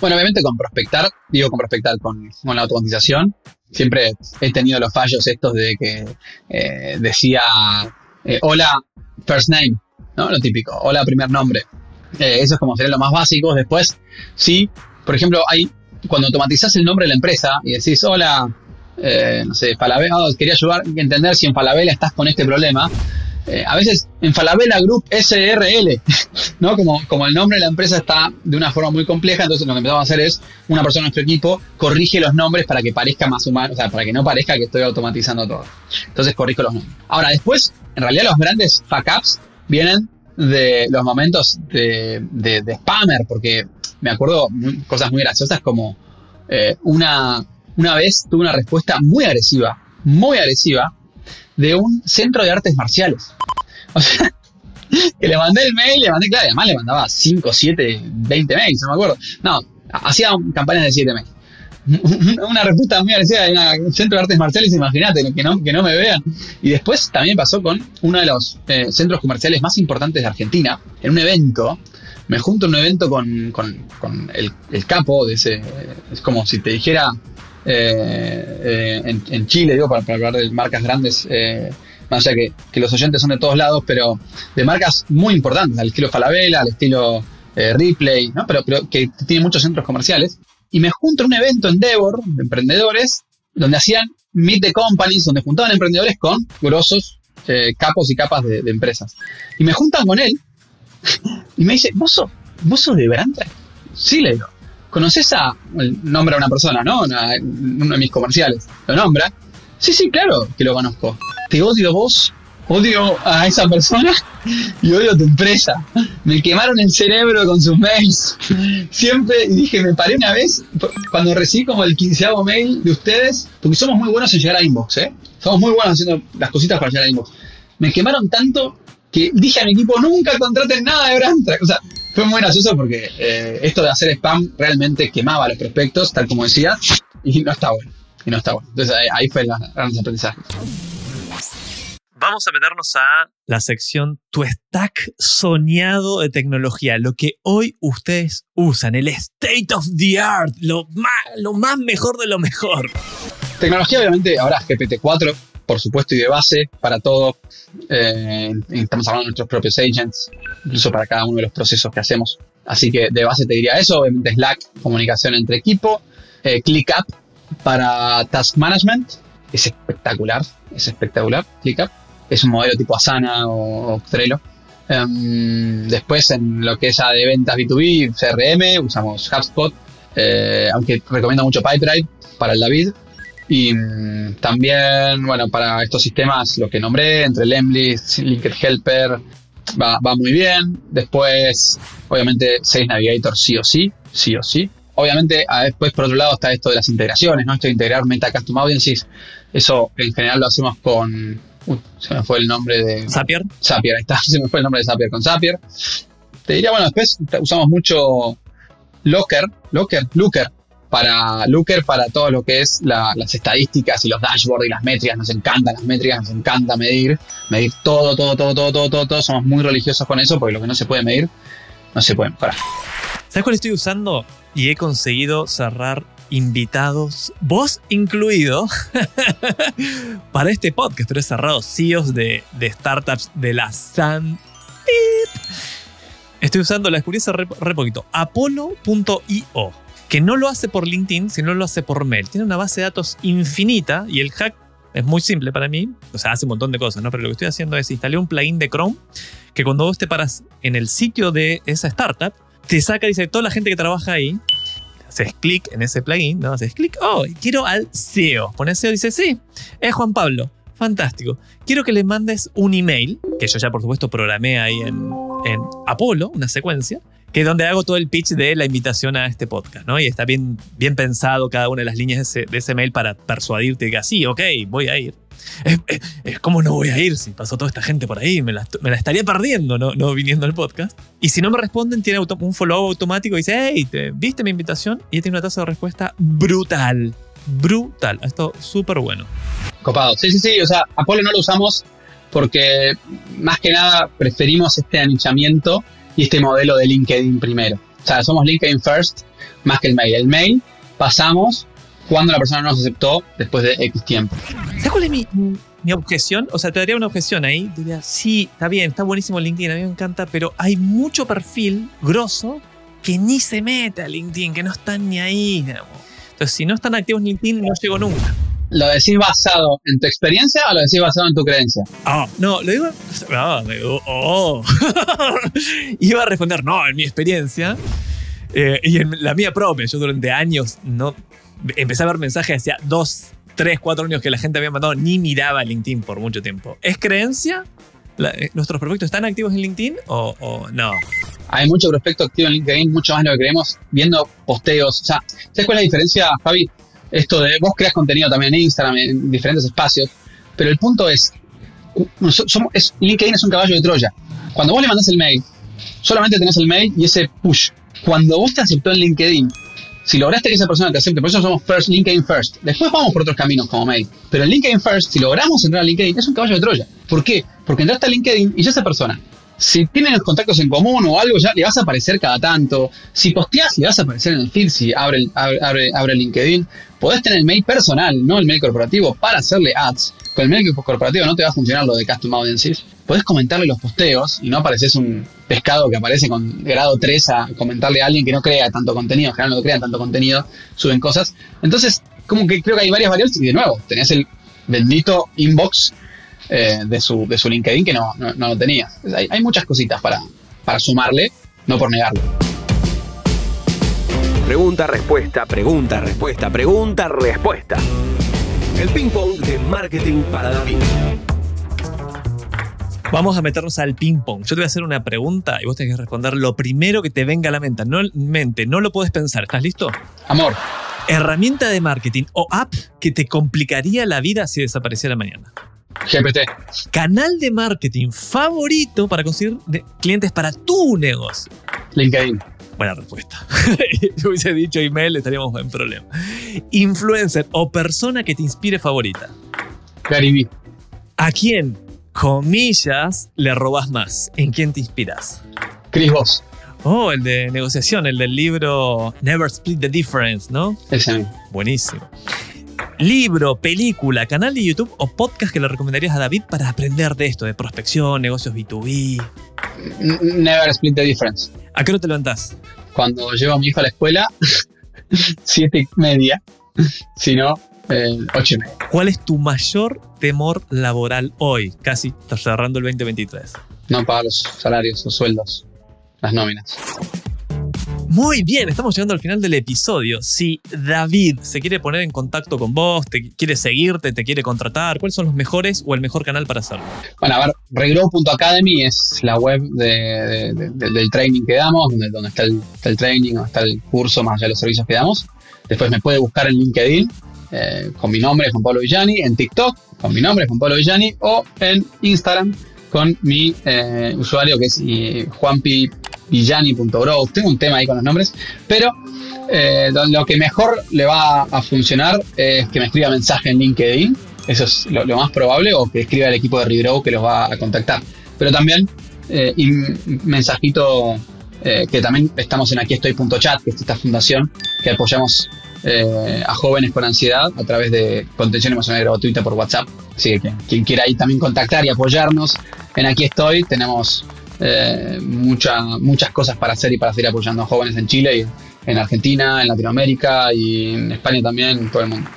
Bueno, obviamente con prospectar, digo con prospectar, con, la automatización, siempre he tenido los fallos estos de que eh, decía, eh, hola, first name, ¿no? Lo típico, hola, primer nombre. Eh, eso es como sería lo más básico. Después, sí, por ejemplo, hay, cuando automatizás el nombre de la empresa y decís, hola, no sé, Falabella, quería ayudar a entender si en Falabella estás con este problema. Eh, a veces en Falabella Group SRL, [laughs] ¿no? Como, como el nombre de la empresa está de una forma muy compleja, entonces lo que empezamos a hacer es, una persona de nuestro equipo corrige los nombres para que parezca más humano, o sea, para que no parezca que estoy automatizando todo. Entonces corrijo los nombres. Ahora, después, en realidad los grandes fuck-ups vienen de los momentos de, spammer, porque me acuerdo cosas muy graciosas como eh, una, una vez tuve una respuesta muy agresiva, muy agresiva, de un centro de artes marciales. O sea, [laughs] que le mandé el mail, le mandé, claro, y además le mandaba 5, 7, 20 mails, no me acuerdo. No, hacía campañas de 7 mails. [laughs] una respuesta muy parecida en un centro de artes marciales, imagínate, que no, que no me vean. Y después también pasó con uno de los eh, centros comerciales más importantes de Argentina, en un evento. Me junto en un evento con, con- con el, el capo de ese. Es como si te dijera eh, eh, en, Chile, digo, para, hablar de marcas grandes. eh, más allá que, los oyentes son de todos lados, pero de marcas muy importantes, al estilo Falabella, al estilo Ripley, ¿no? pero, que tiene muchos centros comerciales. Y me junto en un evento en Endeavor de emprendedores, donde hacían Meet the Companies, donde juntaban emprendedores con grosos capos y capas de, de empresas. Y me juntan con él [laughs] y me dice, ¿vos sos, vos sos de Brandtra? Sí, le digo. ¿Conoces a, nombra a una persona, ¿no? Uno de mis comerciales. ¿Lo nombra? Sí, sí, claro que lo conozco. Te odio vos, odio a esa persona y odio a tu empresa. Me quemaron el cerebro con sus mails. Siempre dije, me paré una vez cuando recibí como el quinceavo mail de ustedes, porque somos muy buenos en llegar a inbox, ¿eh? Somos muy buenos haciendo las cositas para llegar a inbox. Me quemaron tanto que dije a mi equipo, nunca contraten nada de Brandtrack. O sea, fue muy gracioso porque eh, esto de hacer spam realmente quemaba los prospectos, tal como decía, y no está bueno. Y no está bueno. Entonces ahí, ahí fue el gran gran aprendizaje. Vamos a meternos a la sección Tu stack soñado de tecnología, lo que hoy ustedes usan, el state of the art, lo más, lo más mejor de lo mejor. Tecnología, obviamente, ahora GPT-4, por supuesto, y de base para todo. Eh, estamos hablando de nuestros propios agents, incluso para cada uno de los procesos que hacemos. Así que de base te diría eso, obviamente Slack, comunicación entre equipo, eh, ClickUp para task management, es espectacular, es espectacular, ClickUp. Es un modelo tipo Asana o, Trello. Em, después en lo que es de ventas B2B, CRM, usamos HubSpot, eh, aunque recomiendo mucho Pipedrive para el David. Y mm, también, bueno, para estos sistemas, lo que nombré, entre Lemlist, Linked Helper, va, va muy bien. Después, obviamente, Sales Navigator sí o sí, sí o sí. Obviamente, después por otro lado está esto de las integraciones, ¿no? Esto de integrar Meta Custom Audiences. Eso en general lo hacemos con... Se me fue el nombre de... Zapier, Zapier, ahí está, [laughs] se me fue el nombre de Zapier con Zapier. Te diría, bueno, después usamos mucho Locker, Locker, Looker, para Looker para todo lo que es la- las estadísticas y los dashboards y las métricas. Nos encantan las métricas, nos encanta medir, medir todo, todo, todo, todo, todo, todo, todo. Somos muy religiosos con eso porque lo que no se puede medir, no se puede mejorar. ¿sabes cuál estoy usando? Y he conseguido cerrar invitados, vos incluido, [laughs] para este podcast, pero he cerrado CEOs de, de startups de la San. Estoy usando, la descubrí hace re, re poquito, apolo.io, que no lo hace por LinkedIn, sino lo hace por mail. Tiene una base de datos infinita y el hack es muy simple para mí. O sea, hace un montón de cosas, ¿no? Pero lo que estoy haciendo es instalé un plugin de Chrome que cuando vos te paras en el sitio de esa startup, te saca, dice, toda la gente que trabaja ahí, haces clic en ese plugin, ¿no? Haces clic, oh, quiero al CEO. Pones CEO, dice, sí, es Juan Pablo. Fantástico. Quiero que le mandes un email, que yo ya por supuesto programé ahí en, en Apolo, una secuencia, que es donde hago todo el pitch de la invitación a este podcast, ¿no? Y está bien, bien pensado cada una de las líneas de ese, de ese mail para persuadirte que sí, ok, voy a ir. [laughs] Es, como no voy a ir si pasó toda esta gente por ahí, me la, estaría perdiendo, ¿no? no viniendo al podcast. Y si no me responden, tiene un follow automático y dice, hey, ¿te- ¿viste mi invitación? Y tiene una tasa de respuesta brutal. Brutal. Esto súper bueno. Copado. Sí, sí, sí. O sea, Apolo no lo usamos porque más que nada preferimos este anichamiento y este modelo de LinkedIn primero. O sea, somos LinkedIn first más que el mail. El mail pasamos cuando la persona no nos aceptó después de X tiempo. ¿Sabes cuál es mi, mi objeción? O sea, te daría una objeción ahí. Diría, sí, está bien, está buenísimo LinkedIn, a mí me encanta, pero hay mucho perfil grosso que ni se mete a LinkedIn, que no están ni ahí. digamos. Entonces, si no están activos en LinkedIn, no llego nunca. ¿Lo decís basado en tu experiencia o lo decís basado en tu creencia? Ah, no, lo digo. Ah, me- oh, oh. [laughs] Iba a responder, no, en mi experiencia. eh, y en la mía propia, yo durante años no empecé a ver mensajes hacia dos, tres, cuatro años que la gente había mandado, ni miraba LinkedIn por mucho tiempo. ¿Es creencia? La- eh, ¿Nuestros proyectos están activos en LinkedIn o, o no? Hay mucho prospecto activo en LinkedIn, mucho más de lo que creemos, viendo posteos. O sea, ¿sabes cuál es la diferencia, Javi? Esto de vos creas contenido también en Instagram, en diferentes espacios, pero el punto es, somos- es- LinkedIn es un caballo de Troya. Cuando vos le mandás el mail, solamente tenés el mail y ese push. Cuando vos te aceptó en LinkedIn, Si lograste que esa persona te acepte, por eso somos first, LinkedIn first. Después vamos por otros caminos como mail. Pero en LinkedIn first, si logramos entrar a LinkedIn, es un caballo de Troya. ¿Por qué? Porque entraste a LinkedIn y ya esa persona, si tienen los contactos en común o algo, ya le vas a aparecer cada tanto. Si posteas, le vas a aparecer en el feed si abre, abre, abre, LinkedIn. Podés tener el mail personal, no el mail corporativo, para hacerle ads. Con el mail corporativo no te va a funcionar lo de Custom Audiences. Podés comentarle los posteos y no apareces un pescado que aparece con grado 3 a comentarle a alguien que no crea tanto contenido. En general no crean tanto contenido, suben cosas. Entonces, como que creo que hay varias variables y de nuevo, tenés el bendito inbox eh, de, su, de su LinkedIn que no, no, no lo tenía. Hay, hay, muchas cositas para, para sumarle, no por negarlo. Pregunta, respuesta, pregunta, respuesta, pregunta, respuesta. El ping pong de marketing para David. Vamos a meternos al ping pong. Yo te voy a hacer una pregunta y vos tenés que responder lo primero que te venga a la mente. No, mente, no lo puedes pensar. ¿Estás listo? Amor. Herramienta de marketing o app que te complicaría la vida si desapareciera mañana. GPT. Canal de marketing favorito para conseguir clientes para tu negocio. LinkedIn. Buena respuesta. [laughs] si hubiese dicho email, estaríamos en problema. Influencer o persona que te inspire favorita. Gary. ¿A quién, comillas, le robas más? ¿En quién te inspiras? Chris Voss. Oh, el de negociación, el del libro Never Split the Difference, ¿no? Ese mismo. Buenísimo. Libro, película, canal de YouTube o podcast que le recomendarías a David para aprender de esto, de prospección, negocios B2B. Never Split the Difference. ¿A qué hora te levantás? Cuando llevo a mi hijo a la escuela, [laughs] siete y media. Si no, eh, ocho y media. ¿Cuál es tu mayor temor laboral hoy, casi cerrando el 2023? No pagar los salarios, los sueldos, las nóminas. Muy bien, estamos llegando al final del episodio. Si David se quiere poner en contacto con vos, te quiere seguirte, te quiere contratar, ¿cuáles son los mejores o el mejor canal para hacerlo? Bueno, a ver, regrow.academy es la web de, de, de, del training que damos, donde, donde está, el, está, el, training, donde está el curso, más allá de los servicios que damos. Después me puede buscar en LinkedIn eh, con mi nombre, Juan Pablo Villani, en TikTok con mi nombre, Juan Pablo Villani, o en Instagram con mi eh, usuario que es eh, Juanpi villani.bro. Tengo un tema ahí con los nombres, pero eh, lo que mejor le va a funcionar es que me escriba mensaje en LinkedIn. Eso es lo, más probable, o que escriba el equipo de Regrow que los va a contactar. Pero también, eh, mensajito eh, que también estamos en aquí estoy.chat, que es esta fundación que apoyamos eh, a jóvenes con ansiedad a través de contención emocional gratuita por WhatsApp. Así que quien, quien quiera ahí también contactar y apoyarnos en aquí estoy, tenemos eh, mucha, muchas cosas para hacer y para seguir apoyando a jóvenes en Chile y en Argentina, en Latinoamérica y en España también, en todo el mundo.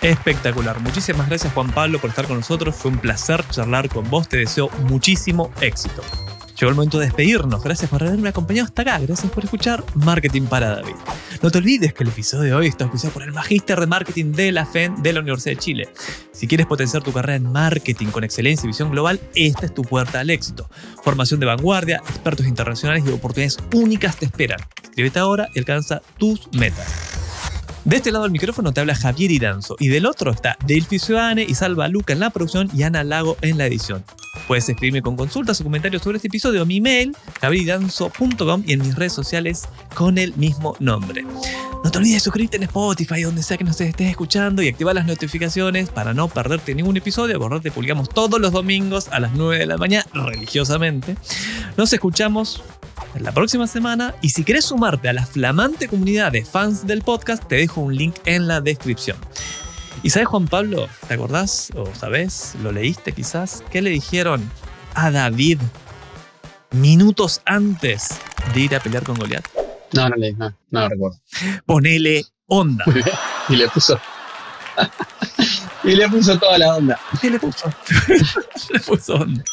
Espectacular. Muchísimas gracias Juan Pablo por estar con nosotros. Fue un placer charlar con vos. Te deseo muchísimo éxito. Llegó el momento de despedirnos. Gracias por haberme acompañado hasta acá. Gracias por escuchar Marketing para David. No te olvides que el episodio de hoy está auspiciado por el Magíster de Marketing de la FEN de la Universidad de Chile. Si quieres potenciar tu carrera en marketing con excelencia y visión global, esta es tu puerta al éxito. Formación de vanguardia, expertos internacionales y oportunidades únicas te esperan. Escríbete ahora y alcanza tus metas. De este lado del micrófono te habla Javier Iranzo y del otro está Delphi Ciudadane y Salva Luca en la producción y Ana Lago en la edición. Puedes escribirme con consultas o comentarios sobre este episodio a mi mail, javiriranzo.com y en mis redes sociales con el mismo nombre. No te olvides de suscribirte en Spotify, donde sea que nos estés escuchando y activar las notificaciones para no perderte ningún episodio. Acordate, publicamos todos los domingos a las 9 de la mañana, religiosamente. Nos escuchamos la próxima semana y si querés sumarte a la flamante comunidad de fans del podcast, te dejo un link en la descripción. ¿Y sabes, Juan Pablo? ¿Te acordás o sabes? ¿Lo leíste quizás? ¿Qué le dijeron a David minutos antes de ir a pelear con Goliat? No, no leí, no, no lo recuerdo. Ponele onda. [laughs] y le puso. [laughs] y le puso toda la onda. ¿Qué le puso? [laughs] le puso onda.